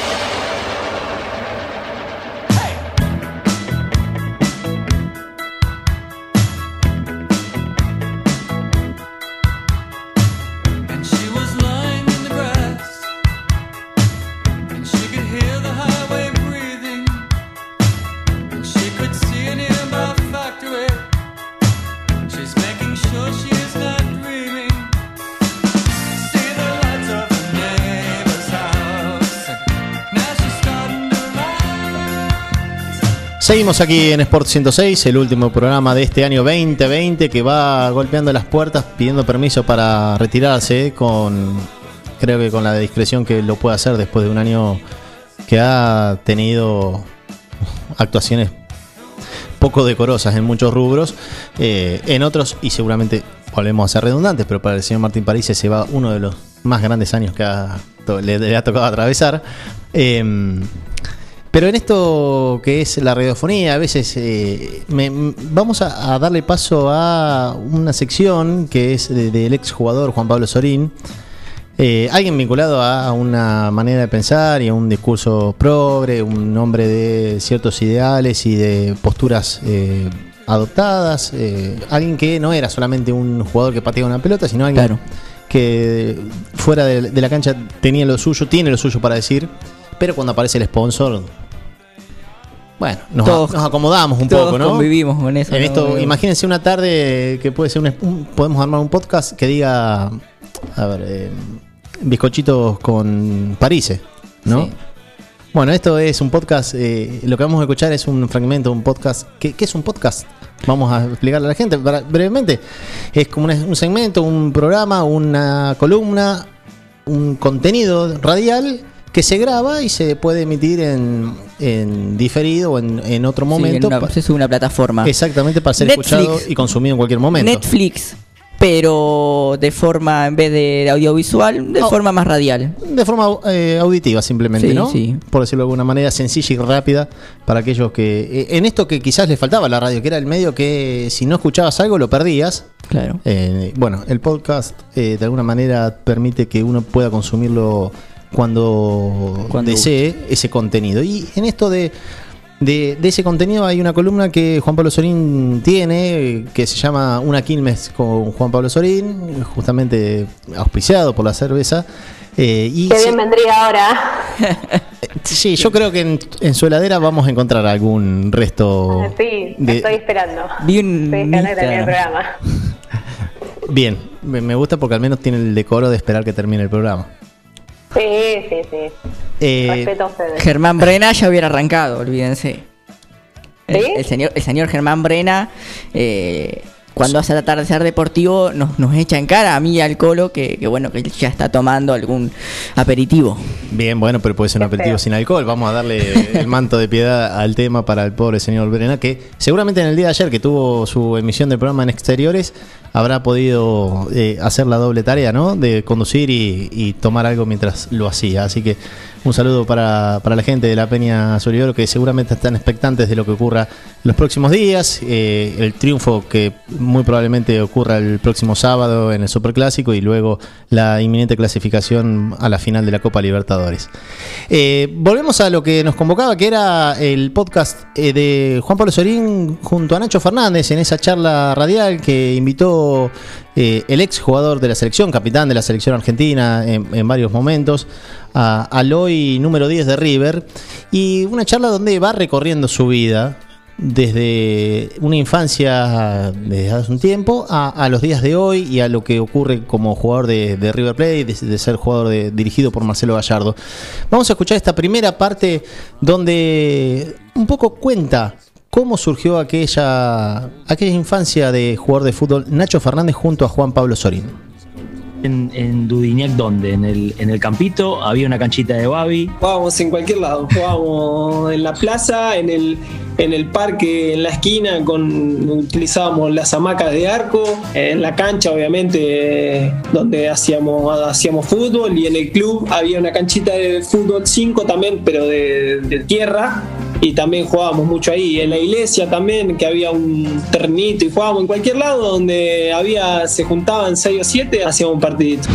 Seguimos aquí en Sport 106, el último programa de este año 2020 que va golpeando las puertas pidiendo permiso para retirarse con creo que con la discreción que lo puede hacer después de un año que ha tenido actuaciones poco decorosas en muchos rubros, eh, en otros, y seguramente volvemos a ser redundantes, pero para el señor Martín París se va uno de los más grandes años que le ha tocado atravesar. Eh, pero en esto que es la radiofonía, a veces eh, me- vamos a, a darle paso a una sección que es de- del ex jugador Juan Pablo Sorín. Eh, alguien vinculado a una manera de pensar y a un discurso progre, un hombre de ciertos ideales y de posturas eh, adoptadas, alguien que no era solamente un jugador que pateaba una pelota, sino alguien que fuera de, de la cancha tenía lo suyo, tiene lo suyo para decir, pero cuando aparece el sponsor, bueno, nos, Todos- nos acomodamos un todos poco, ¿no? convivimos con eso, En esto, imagínense una tarde que puede ser un, un- podemos armar un podcast que diga, a ver, eh, bizcochitos con Parise, ¿no? Sí. Bueno, esto es un podcast, eh, lo que vamos a escuchar es un fragmento, un podcast. ¿Qué, qué es un podcast? Vamos a explicarle a la gente para- brevemente. Es como un segmento, un programa, una columna, un contenido radial que se graba y se puede emitir en, en diferido o en, en otro Sí, momento. en una, pa- se sube una plataforma. exactamente para ser Netflix. escuchado y consumido en cualquier momento. Netflix, pero de forma, en vez de audiovisual, de Oh. forma más radial. De forma eh, auditiva simplemente, Sí, ¿no? sí. Por decirlo de alguna manera sencilla y rápida para aquellos que... eh, en esto que quizás les faltaba a la radio, que era el medio que si no escuchabas algo lo perdías. Claro. Eh, bueno, el podcast eh, de alguna manera permite que uno pueda consumirlo cuando, Cuando desee ese contenido. Y en esto de, de, de ese contenido hay una columna que Juan Pablo Sorín tiene, que se llama Una Quilmes con Juan Pablo Sorín, justamente auspiciado por la cerveza. Eh, y Qué se- bien vendría ahora. sí, yo creo que en, en su heladera vamos a encontrar algún resto. Sí, de- estoy esperando. Vi un Estoy esperando que termine el Instagram. programa. Bien, me gusta porque al menos tiene el decoro de esperar que termine el programa. Sí, sí, sí. Eh, Respeto a ustedes. Germán Brena ya hubiera arrancado, olvídense. El, ¿Sí? el señor, el señor Germán Brena, eh, cuando hace el atardecer deportivo, nos, nos echa en cara a mí y al Colo que, que bueno, que ya está tomando algún aperitivo. Bien, bueno, pero puede ser un aperitivo sin alcohol. Vamos a darle el manto de piedad al tema para el pobre señor Brena, que seguramente en el día de ayer que tuvo su emisión del programa en exteriores, habrá podido eh, hacer la doble tarea, ¿no? De conducir y, y tomar algo mientras lo hacía. Así que un saludo para, para la gente de la Peña Solioro que seguramente están expectantes de lo que ocurra los próximos días. eh, el triunfo que muy probablemente ocurra el próximo sábado en el Superclásico y luego la inminente clasificación a la final de la Copa Libertadores. Eh, volvemos a lo que nos convocaba, que era el podcast de Juan Pablo Sorín junto a Nacho Fernández en esa charla radial que invitó eh, el ex jugador de la selección, capitán de la selección argentina en, varios momentos, a- al hoy número 10 de River, y una charla donde va recorriendo su vida desde una infancia, desde hace un tiempo, a, los días de hoy y a lo que ocurre como jugador de, River Plate, de, ser jugador dirigido por Marcelo Gallardo. Vamos a escuchar esta primera parte donde un poco cuenta cómo surgió aquella, aquella infancia de jugador de fútbol Nacho Fernández junto a Juan Pablo Sorín. En, en Dudignac, ¿dónde? ¿En el, en el campito? ¿Había una canchita de Babi? Jugábamos en cualquier lado, jugábamos en la plaza, en el, en el parque, en la esquina, con, utilizábamos las hamacas de arco, en la cancha obviamente donde hacíamos, hacíamos fútbol y en el club había una canchita de fútbol 5 también, pero de, de tierra. Y también jugábamos mucho ahí, en la iglesia también, que había un ternito y jugábamos en cualquier lado donde había, se juntaban 6 o 7, hacíamos un partidito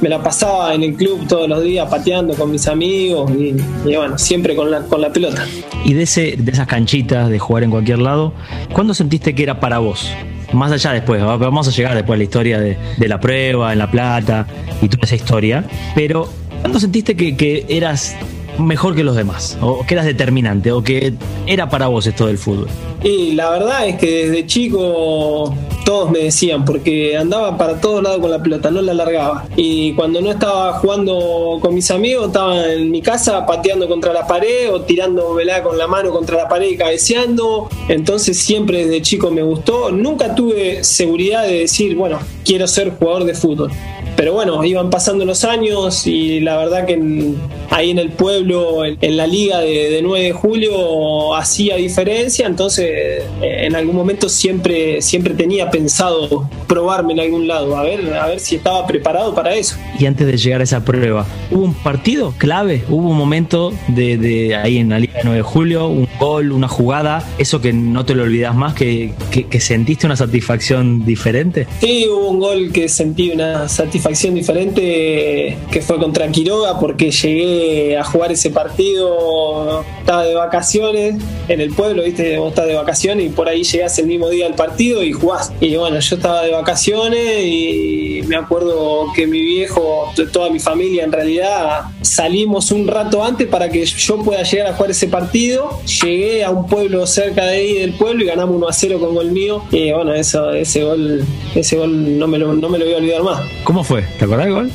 me la pasaba en el club todos los días pateando con mis amigos y, bueno, siempre con la, con la pelota. Y de, ese, de esas canchitas, de jugar en cualquier lado, ¿cuándo sentiste que era para vos? Más allá después, va- vamos a llegar después a la historia de, de la prueba, en La Plata y toda esa historia, pero ¿cuándo sentiste que, que eras mejor que los demás? ¿O que eras determinante? ¿O que era para vos esto del fútbol? Y la verdad es que desde chico todos me decían, porque andaba para todos lados con la pelota, no la largaba. Y cuando no estaba jugando con mis amigos, estaba en mi casa pateando contra la pared o tirando velada con la mano contra la pared y cabeceando. Entonces siempre desde chico me gustó. Nunca tuve seguridad de decir, bueno, quiero ser jugador de fútbol. Pero bueno, iban pasando los años y la verdad que en- ahí en el pueblo, en, en la liga de, de 9 de julio, hacía diferencia, entonces eh, en algún momento siempre, siempre tenía pensado probarme en algún lado, a ver, a ver si estaba preparado para eso. Y antes de llegar a esa prueba, ¿hubo un partido clave? ¿Hubo un momento de, de ahí en la Liga de 9 de Julio, un gol, una jugada, eso que no te lo olvidas más, que, que- que sentiste una satisfacción diferente? Sí, hubo un gol que sentí una satisfacción diferente que fue contra Quiroga porque llegué a jugar ese partido, estaba de vacaciones en el pueblo, viste, vos estás de vacaciones y por ahí llegás el mismo día al partido y jugás. Y bueno, yo estaba de vacaciones y me acuerdo que mi viejo, toda mi familia en realidad, salimos un rato antes para que yo pueda llegar a jugar ese partido. Llegué a un pueblo cerca de ahí del pueblo y ganamos 1 a 0 con gol mío. Y bueno, eso, ese gol, ese gol no me lo, no me lo voy a olvidar más. ¿Cómo fue? ¿Te acordás del gol?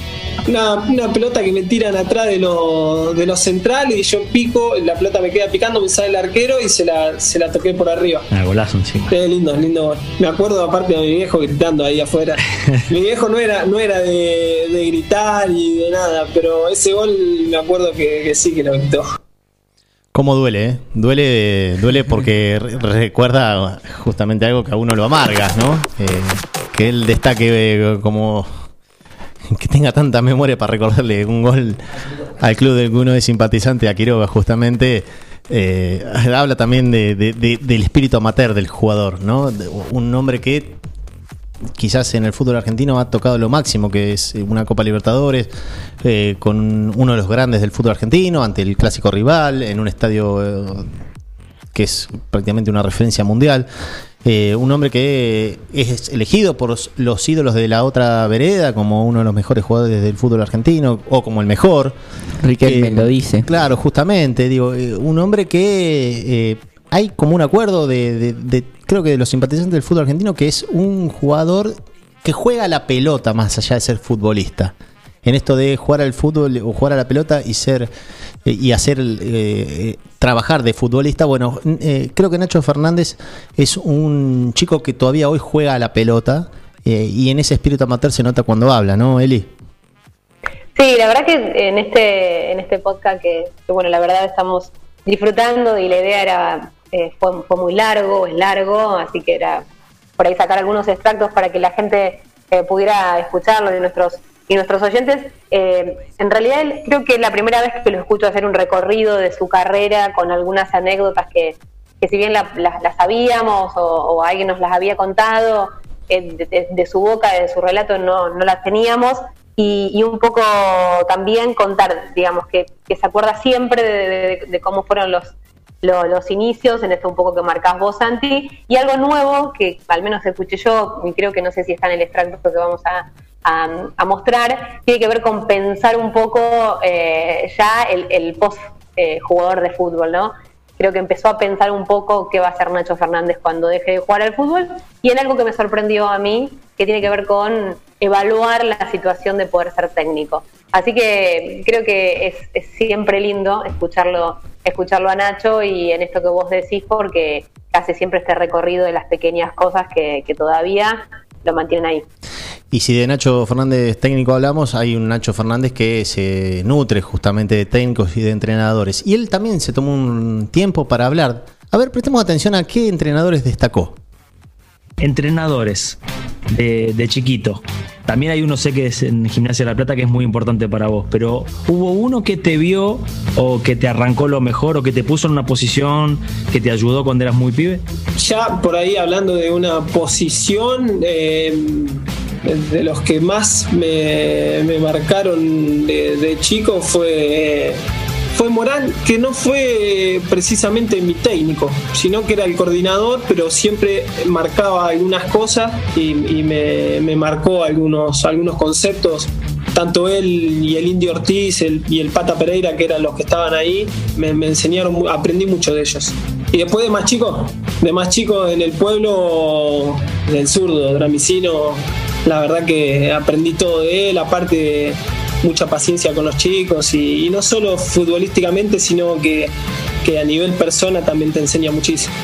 Una, una pelota que me tiran atrás de los de los centrales y yo pico, la pelota me queda picando, me sale el arquero y se la, se la toqué por arriba. Ah, golazo encima. Qué lindo, lindo gol. Me acuerdo aparte de mi viejo gritando ahí afuera. mi viejo no era, no era de, de gritar y de nada, pero ese gol me acuerdo que, que sí que lo gritó. ¿Cómo duele, eh? Duele, duele porque re- recuerda justamente algo que a uno lo amarga, ¿no? Eh, que él destaque eh, como que tenga tanta memoria para recordarle un gol al club del uno es simpatizante, a Quiroga, justamente. eh, habla también de- de- de- del espíritu amateur del jugador, ¿no? De- un hombre que quizás en el fútbol argentino ha tocado lo máximo, que es una Copa Libertadores, eh, con uno de los grandes del fútbol argentino, ante el clásico rival, en un estadio eh, que es prácticamente una referencia mundial. Eh, un hombre que es elegido por los ídolos de la otra vereda como uno de los mejores jugadores del fútbol argentino, o como el mejor. Riquelme lo dice. Claro, justamente, digo, eh, un hombre que eh, hay como un acuerdo de, de- de- creo que de los simpatizantes del fútbol argentino, que es un jugador que juega la pelota más allá de ser futbolista. En esto de jugar al fútbol o jugar a la pelota y ser eh, y hacer eh, eh, trabajar de futbolista, bueno, eh, creo que Nacho Fernández es un chico que todavía hoy juega a la pelota y en ese espíritu amateur se nota cuando habla, ¿no, Eli? Sí, la verdad que en este, en este podcast que, bueno, la verdad estamos disfrutando y la idea era, fue, fue muy largo, es largo, así que era por ahí sacar algunos extractos para que la gente eh, pudiera escucharlo y nuestros y nuestros oyentes. Eh, en realidad creo que es la primera vez que lo escucho hacer un recorrido de su carrera con algunas anécdotas que, que si bien la- la- las sabíamos o, o alguien nos las había contado, eh, de, su boca, de su relato, no, no las teníamos. Y, y un poco también contar, digamos, que, que se acuerda siempre de cómo fueron los, lo- los inicios, en esto un poco que marcás vos, Santi, y algo nuevo que al menos escuché yo, y creo que no sé si está en el extracto que vamos a, mostrar, tiene que ver con pensar un poco eh, ya el, el post eh, jugador de fútbol, ¿no? Creo que empezó a pensar un poco qué va a hacer Nacho Fernández cuando deje de jugar al fútbol, y en algo que me sorprendió a mí, que tiene que ver con evaluar la situación de poder ser técnico. Así que creo que es siempre lindo escucharlo, escucharlo a Nacho y en esto que vos decís, porque hace siempre este recorrido de las pequeñas cosas que, todavía lo mantienen ahí. Y si de Nacho Fernández técnico hablamos, hay un Nacho Fernández que se nutre justamente de técnicos y de entrenadores. Y él también se tomó un tiempo para hablar. A ver, prestemos atención a qué entrenadores destacó. Entrenadores de, chiquito. También hay uno, sé que es en Gimnasia de la Plata, que es muy importante para vos, pero ¿hubo uno que te vio o que te arrancó lo mejor o que te puso en una posición que te ayudó cuando eras muy pibe? Ya por ahí hablando de una posición, eh, de los que más me, marcaron de, de chico fue, fue Morán, que no fue precisamente mi técnico, sino que era el coordinador, pero siempre marcaba algunas cosas y, y me, marcó algunos, algunos conceptos tanto él y el Indio Ortiz y el Pata Pereira, que eran los que estaban ahí, me, enseñaron, aprendí mucho de ellos. Y después de más chicos, de más chicos en el pueblo del zurdo, Dramicino, la verdad que aprendí todo de él, aparte mucha paciencia con los chicos y, y no solo futbolísticamente, sino que, que a nivel persona también te enseña muchísimo.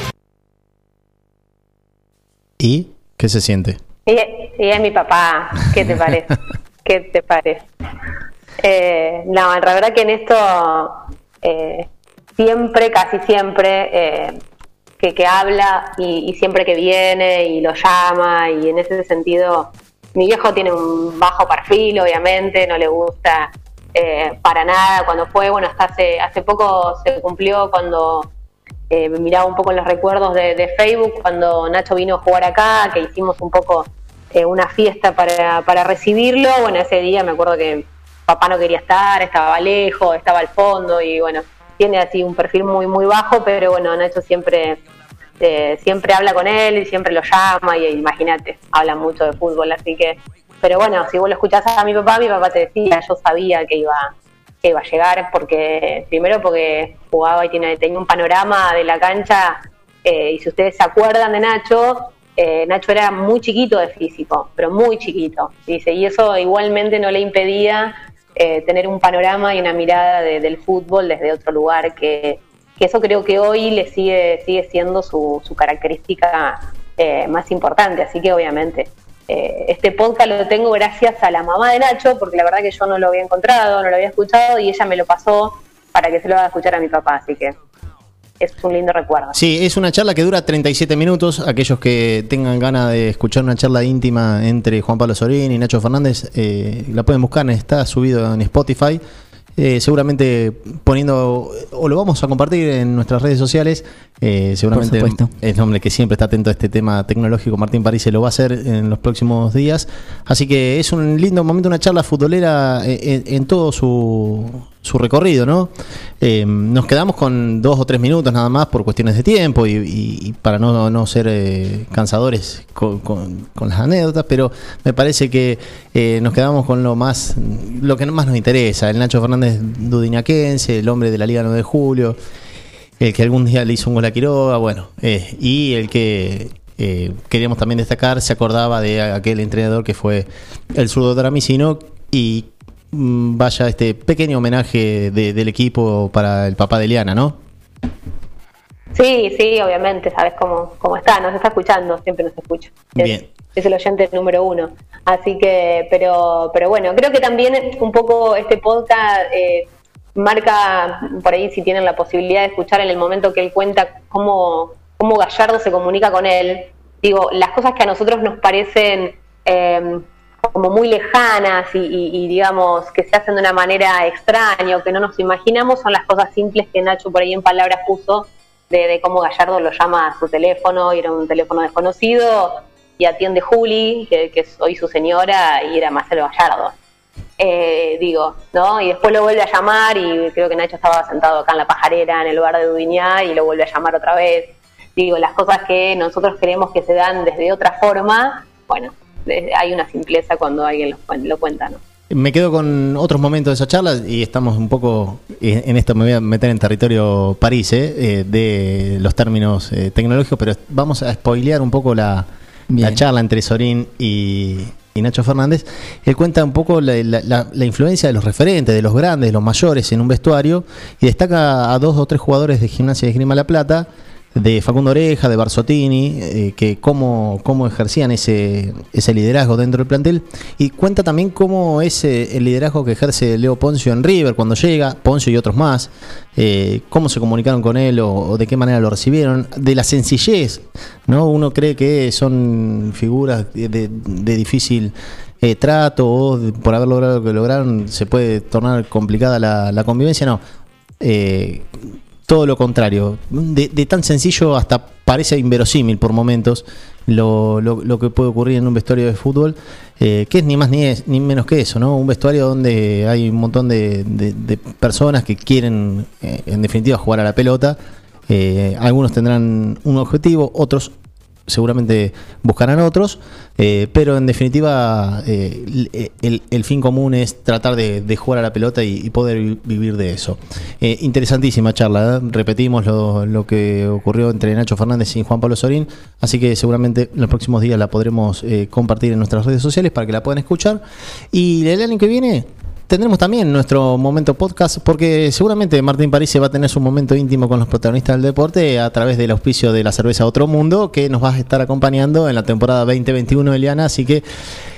¿Y qué se siente? Y, y es mi papá, ¿qué te parece? ¿Qué te parece? Eh, no, la verdad que en esto eh, siempre, casi siempre, eh, que, que habla y, y siempre que viene y lo llama y en ese sentido mi viejo tiene un bajo perfil, obviamente, no le gusta eh, para nada. Cuando fue, bueno, hasta hace, hace poco se cumplió cuando eh, miraba un poco los recuerdos de, de Facebook, cuando Nacho vino a jugar acá, que hicimos un poco eh, una fiesta para, para recibirlo, bueno, ese día me acuerdo que papá no quería estar, estaba lejos, estaba al fondo y bueno, tiene así un perfil muy, muy bajo, pero bueno, Nacho siempre eh, siempre habla con él y siempre lo llama y imagínate, habla mucho de fútbol, así que, pero bueno, si vos lo escuchás a mi papá, mi papá te decía, yo sabía que iba, que iba a llegar, porque primero porque jugaba y tiene, tenía un panorama de la cancha, eh, y si ustedes se acuerdan de Nacho, eh, Nacho era muy chiquito de físico, pero muy chiquito, dice, y eso igualmente no le impedía eh, tener un panorama y una mirada de- del fútbol desde otro lugar que, que eso creo que hoy le sigue, sigue siendo su, su característica eh, más importante. Así que obviamente eh, este podcast lo tengo gracias a la mamá de Nacho, porque la verdad que yo no lo había encontrado, no lo había escuchado y ella me lo pasó para que se lo haga escuchar a mi papá. Así que es un lindo recuerdo. Sí, es una charla que dura 37 minutos. Aquellos que tengan ganas de escuchar una charla íntima entre Juan Pablo Sorín y Nacho Fernández, eh, la pueden buscar, está subido en Spotify. Eh, seguramente poniendo, o lo vamos a compartir en nuestras redes sociales. eh, seguramente el hombre que siempre está atento a este tema tecnológico, Martín París, se lo va a hacer en los próximos días. Así que es un lindo momento, una charla futbolera eh, en, en todo su, su recorrido, ¿no? Eh, nos quedamos con dos o tres minutos nada más por cuestiones de tiempo y, para no, no ser eh, cansadores con, las anécdotas, pero me parece que eh, nos quedamos con lo más, lo que más nos interesa, el Nacho Fernández Dudinaquense, el hombre de la Liga 9 de Julio, el que algún día le hizo un gol a Quiroga, bueno, y el que queríamos también destacar, se acordaba de aquel entrenador que fue el zurdo Dramicino y vaya este pequeño homenaje de- del equipo para el papá de Eliana, ¿no? Sí, sí, obviamente, sabes cómo, cómo está, nos está escuchando, siempre nos escucha. Es, Bien. es el oyente número uno. Así que, pero, pero bueno, creo que también un poco este podcast eh, marca, por ahí si tienen la posibilidad de escuchar en el momento que él cuenta cómo, cómo Gallardo se comunica con él. Digo, las cosas que a nosotros nos parecen eh, como muy lejanas y, y- y, digamos que se hacen de una manera extraña o que no nos imaginamos son las cosas simples que Nacho por ahí en palabras puso de, cómo Gallardo lo llama a su teléfono y era un teléfono desconocido y atiende Juli, que, es hoy su señora, y era Marcelo Gallardo. Eh, digo, ¿no? Y después lo vuelve a llamar y creo que Nacho estaba sentado acá en la pajarera, en el bar de Dudiñá, y lo vuelve a llamar otra vez. Digo, las cosas que nosotros creemos que se dan desde otra forma, bueno, hay una simpleza cuando alguien lo, cuen- lo cuenta, ¿no? Me quedo con otros momentos de esa charla y estamos un poco en esto me voy a meter en territorio París eh, eh, de los términos eh, tecnológicos, pero vamos a spoilear un poco la, la charla entre Sorín y, y Nacho Fernández. Él cuenta un poco la, la- la- la influencia de los referentes, de los grandes, de los mayores en un vestuario y destaca a dos o tres jugadores de Gimnasia de Esgrima La Plata de Facundo Oreja, de Barzottini, eh, que cómo, cómo ejercían ese, ese liderazgo dentro del plantel. Y cuenta también cómo es eh, el liderazgo que ejerce Leo Poncio en River cuando llega, Poncio y otros más, eh, cómo se comunicaron con él o, de qué manera lo recibieron, de la sencillez, ¿no? Uno cree que son figuras de, difícil trato o por haber logrado lo que lograron se puede tornar complicada la, la convivencia, no. Todo lo contrario. De, tan sencillo hasta parece inverosímil por momentos lo, lo- lo que puede ocurrir en un vestuario de fútbol, eh, que es ni más ni, es- ni menos que eso, ¿no? Un vestuario donde hay un montón de, de- de personas que quieren, eh, en definitiva, jugar a la pelota. Eh, algunos tendrán un objetivo, otros seguramente buscarán otros, eh, pero en definitiva eh, el, fin común es tratar de, jugar a la pelota y, poder vi- vivir de eso. Eh, interesantísima charla, repetimos lo, lo que ocurrió entre Nacho Fernández y Juan Pablo Sorín, así que seguramente en los próximos días la podremos compartir en nuestras redes sociales para que la puedan escuchar. Y el año que viene tendremos también nuestro momento podcast, porque seguramente Martín París se va a tener su momento íntimo con los protagonistas del deporte a través del auspicio de la cerveza Otro Mundo, que nos va a estar acompañando en la temporada 2021 de Eliana. Así que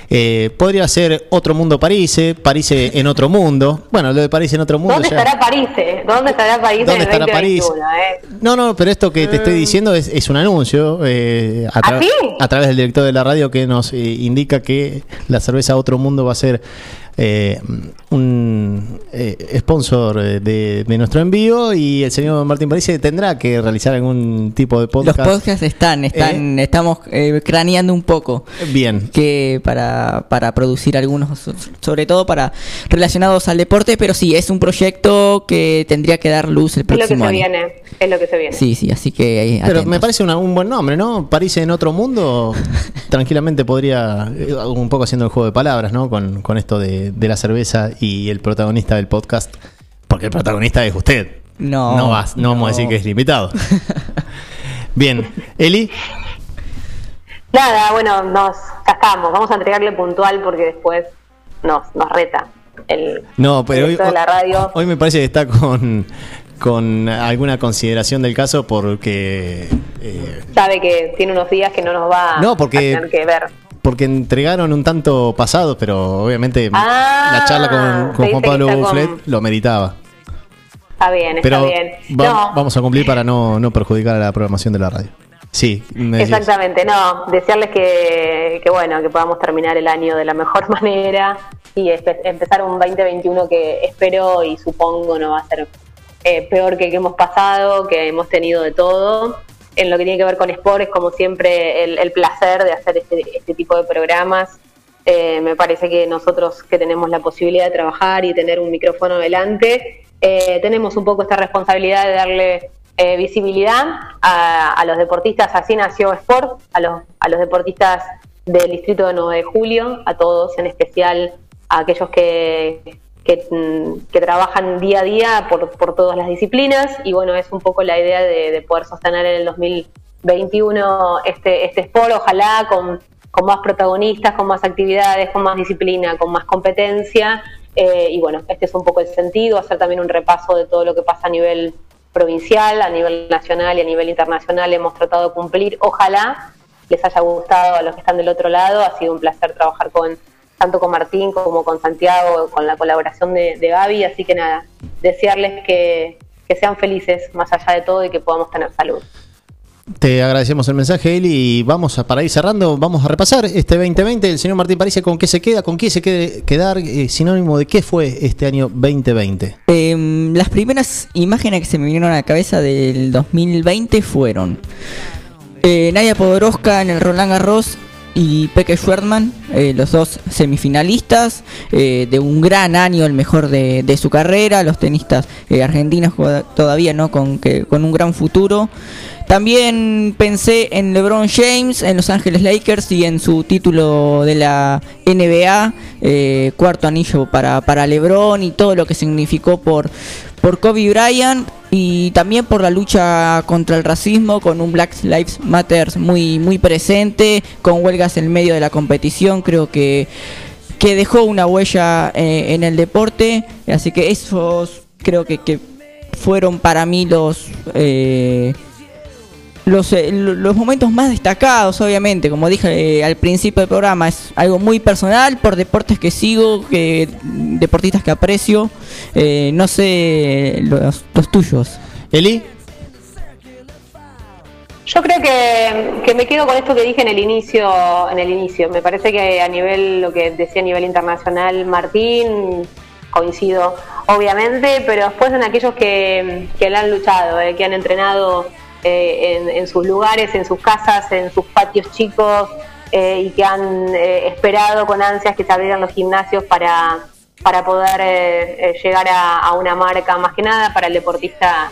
Eh, podría ser Otro Mundo París, eh, París en otro mundo. Bueno, lo de París en otro mundo. ¿Dónde ya- estará París? ¿Dónde estará París ¿Dónde en estará París? 2021? eh? No, no, pero esto que te estoy diciendo es, es un anuncio eh, a, tra- ¿Ah, sí? a través del director de la radio que nos eh, indica que la cerveza Otro Mundo va a ser eh, un eh, sponsor eh, de, de nuestro envío y el señor Martín París tendrá que realizar algún tipo de Los podcast. podcasts están, están, estamos eh, craneando un poco. Bien. Que para, para producir algunos, so- sobre todo para relacionados al deporte, pero sí, es un proyecto que tendría que dar luz el Es lo que próximo se año. viene. Es lo que se viene. Sí, sí, así que ahí Pero atentos. me parece una- un buen nombre, ¿no? París en otro mundo, tranquilamente podría, eh, un poco haciendo el juego de palabras, ¿no? Con, con esto de, de la cerveza y el protagonista del podcast. Porque el protagonista es usted. No, No, vas, no, vamos a decir que es limitado. Bien, Eli. Nada, bueno, nos ya estamos. Vamos a entregarle puntual porque después nos, nos reta el No, pero hoy, de la radio. hoy me parece que está con, con alguna consideración del caso porque eh, Sabe que tiene unos días que no nos va No, porque- a tener que ver. Porque entregaron un tanto pasado, pero obviamente Ah, la charla con, Juan Pablo con- Bufflet lo meritaba. Está bien, está Pero bien. va- no, vamos a cumplir para no, no perjudicar a la programación de la radio. Sí, me exactamente, no. Desearles que, que, bueno, que podamos terminar el año de la mejor manera y empezar un 2021 que espero y supongo no va a ser eh, peor que el que hemos pasado, que hemos tenido de todo. En lo que tiene que ver con Sport es como siempre el, el placer de hacer este, este tipo de programas. Eh, me parece que nosotros que tenemos la posibilidad de trabajar y tener un micrófono delante, eh, tenemos un poco esta responsabilidad de darle eh, visibilidad a, a los deportistas, así nació Sport, a los, a los deportistas del distrito de 9 de Julio, a todos, en especial a aquellos que, que, mm, que trabajan día a día por, por todas las disciplinas y bueno, es un poco la idea de, de poder sostener en el 2021 este, este Sport, ojalá con, con más protagonistas, con más actividades, con más disciplina, con más competencia. eh, y bueno, este es un poco el sentido, hacer también un repaso de todo lo que pasa a nivel provincial, a nivel nacional y a nivel internacional. Hemos tratado de cumplir. Ojalá les haya gustado a los que están del otro lado. Ha sido un placer trabajar con tanto con Martín como con Santiago, con la colaboración de, de Gaby. Así que nada, desearles que, que sean felices más allá de todo y que podamos tener salud. Te agradecemos el mensaje, Eli, y vamos a, para ir cerrando, vamos a repasar este 2020. El señor Martín París, ¿con qué se queda? ¿Con qué se quiere quedar? Eh, sinónimo de qué fue este año 2020. Em, las primeras imágenes que se me vinieron a la cabeza del 2020 fueron eh, Nadia Podoroska en el Roland Garros y Peque Schwertman, eh, los dos semifinalistas eh, de un gran año, el mejor de, de su carrera, los tenistas eh, argentinos todavía no con, que, con un gran futuro. También pensé en LeBron James, en Los Ángeles Lakers y en su título de la NBA, cuarto anillo para, para LeBron y todo lo que significó por, por Kobe Bryant y también por la lucha contra el racismo con un Black Lives Matter muy, muy presente, con huelgas en medio de la competición, creo que, que dejó una huella eh, en el deporte, así que esos creo que, que fueron para mí los... eh, los, eh, lo- los momentos más destacados, obviamente, como dije eh, al principio del programa, es algo muy personal por deportes que sigo, que deportistas que aprecio. Eh, no sé los, los tuyos. Eli. Yo creo que, que me quedo con esto que dije en el inicio, en el inicio. Me parece que a nivel, lo que decía a nivel internacional Martín, coincido, obviamente, pero después en aquellos que, que le han luchado, eh, que han entrenado eh, en, sus lugares, en sus casas, en sus patios chicos, eh, y que han eh, esperado con ansias que se abrieran los gimnasios para, para poder eh, llegar a, una marca, más que nada para el deportista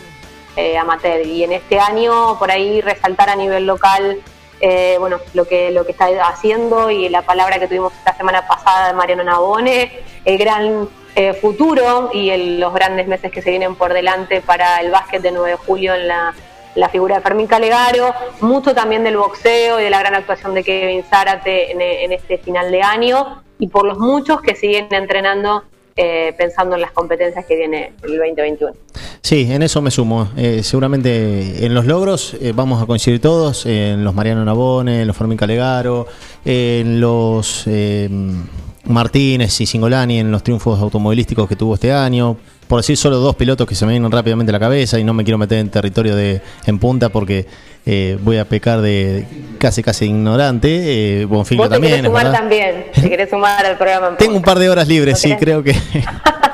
amateur. Y en este año, por ahí resaltar a nivel local, eh, bueno, lo que, lo que está haciendo y la palabra que tuvimos la semana pasada de Mariano Nabone, el gran eh, futuro y el- los grandes meses que se vienen por delante para el básquet de 9 de julio en la, la figura de Fermín Calegaro, mucho también del boxeo y de la gran actuación de Kevin Zárate en, este final de año y por los muchos que siguen entrenando eh, pensando en las competencias que viene el 2021. Sí, en eso me sumo. Eh, seguramente en los logros eh, vamos a coincidir todos, en los Mariano Nabone, en los Fermín Calegaro, en los eh, Martínez y Singolani, en los triunfos automovilísticos que tuvo este año. Por decir solo dos pilotos que se me vienen rápidamente a la cabeza y no me quiero meter en territorio de en punta porque eh, voy a pecar de casi casi ignorante. Eh, Bonfiglio también. querés sumar verdad. también, te querés sumar al programa. en Tengo un par de horas libres, sí, ¿Lo creo que.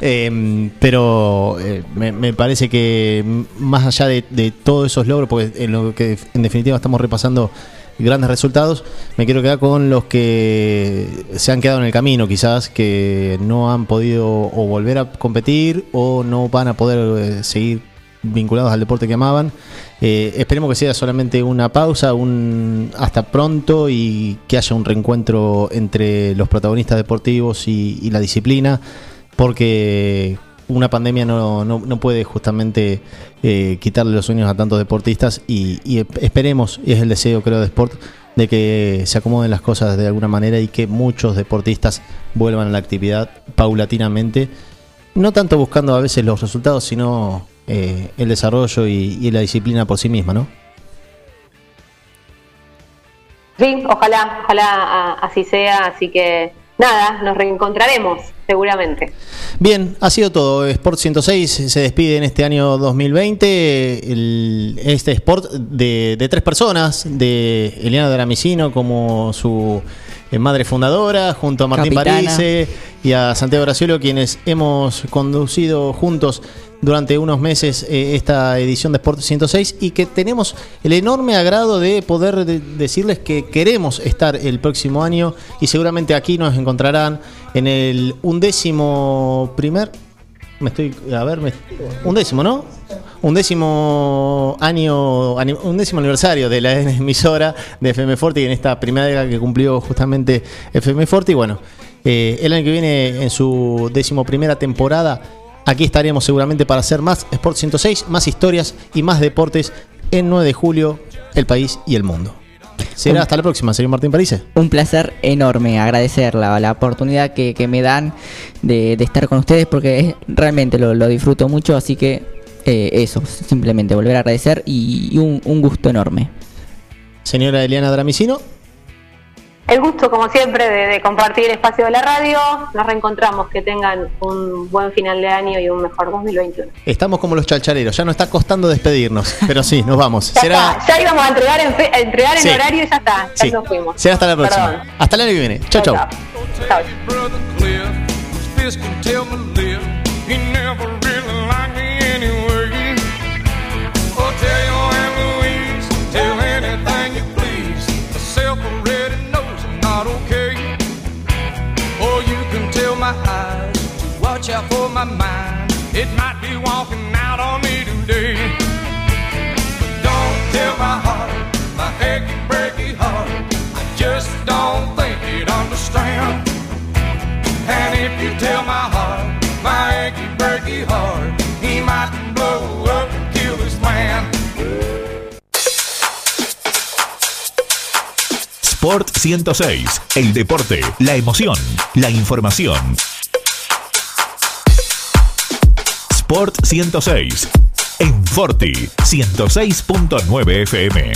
Eh, pero eh, me, me parece que más allá de, de todos esos logros, porque en lo que en definitiva estamos repasando grandes resultados, me quiero quedar con los que se han quedado en el camino, quizás que no han podido o volver a competir o no van a poder eh, seguir vinculados al deporte que amaban. Eh, esperemos que sea solamente una pausa, un hasta pronto y que haya un reencuentro entre los protagonistas deportivos y, y la disciplina, porque una pandemia no, no- no puede justamente eh, quitarle los sueños a tantos deportistas y, esperemos, y es el deseo creo de Sport, de que se acomoden las cosas de alguna manera y que muchos deportistas vuelvan a la actividad paulatinamente, no tanto buscando a veces los resultados, sino eh, el desarrollo y, y la disciplina por sí misma, ¿no? Sí, ojalá, ojalá ah, así sea, así que nada, nos reencontraremos seguramente. Bien, ha sido todo. Sport 106 se despide en este año 2020. El- este Sport de, de tres personas, de Eliana Dramicino como su eh, madre fundadora, junto a Martín Capitana. Parise y a Santiago Graciolo, quienes hemos conducido juntos durante unos meses eh, esta edición de Sport 106 y que tenemos el enorme agrado de poder de- decirles que queremos estar el próximo año y seguramente aquí nos encontrarán en el undécimo primer me estoy a ver me- undécimo no undécimo año undécimo aniversario de la emisora de FM Forti en esta primera década que cumplió justamente FM Forti bueno eh, el año que viene en su décimo primera temporada aquí estaremos seguramente para hacer más Sport 106 más historias y más deportes en 9 de julio el país y el mundo. Será hasta la próxima señor Martín Parise. Un placer enorme, agradecer la, la oportunidad que, que me dan de, de estar con ustedes porque es- realmente lo, lo disfruto mucho, así que eh, eso, simplemente volver a agradecer y, y un, un gusto enorme. señora Eliana Dramicino El gusto, como siempre, de, de compartir el espacio de la radio. Nos reencontramos, que tengan un buen final de año y un mejor 2021. Estamos como los chalchaleros, ya nos está costando despedirnos, pero sí, nos vamos. Ya Será, está, ya íbamos a entregar en, fe- a entregar en Sí. horario y ya está, ya Sí. nos fuimos. será hasta la próxima. Perdón. Hasta el año que viene. Chau, chau. Chao. For my mind. It might be walking out on me today. Don't tell my heart, my achy, breaky heart. I just don't think it understand. And if you tell my heart, my achy, breaky heart, he might blow up and kill his man. Sport 106, el deporte, la emoción, la información. Sport 106, en Forti 106.9 FM.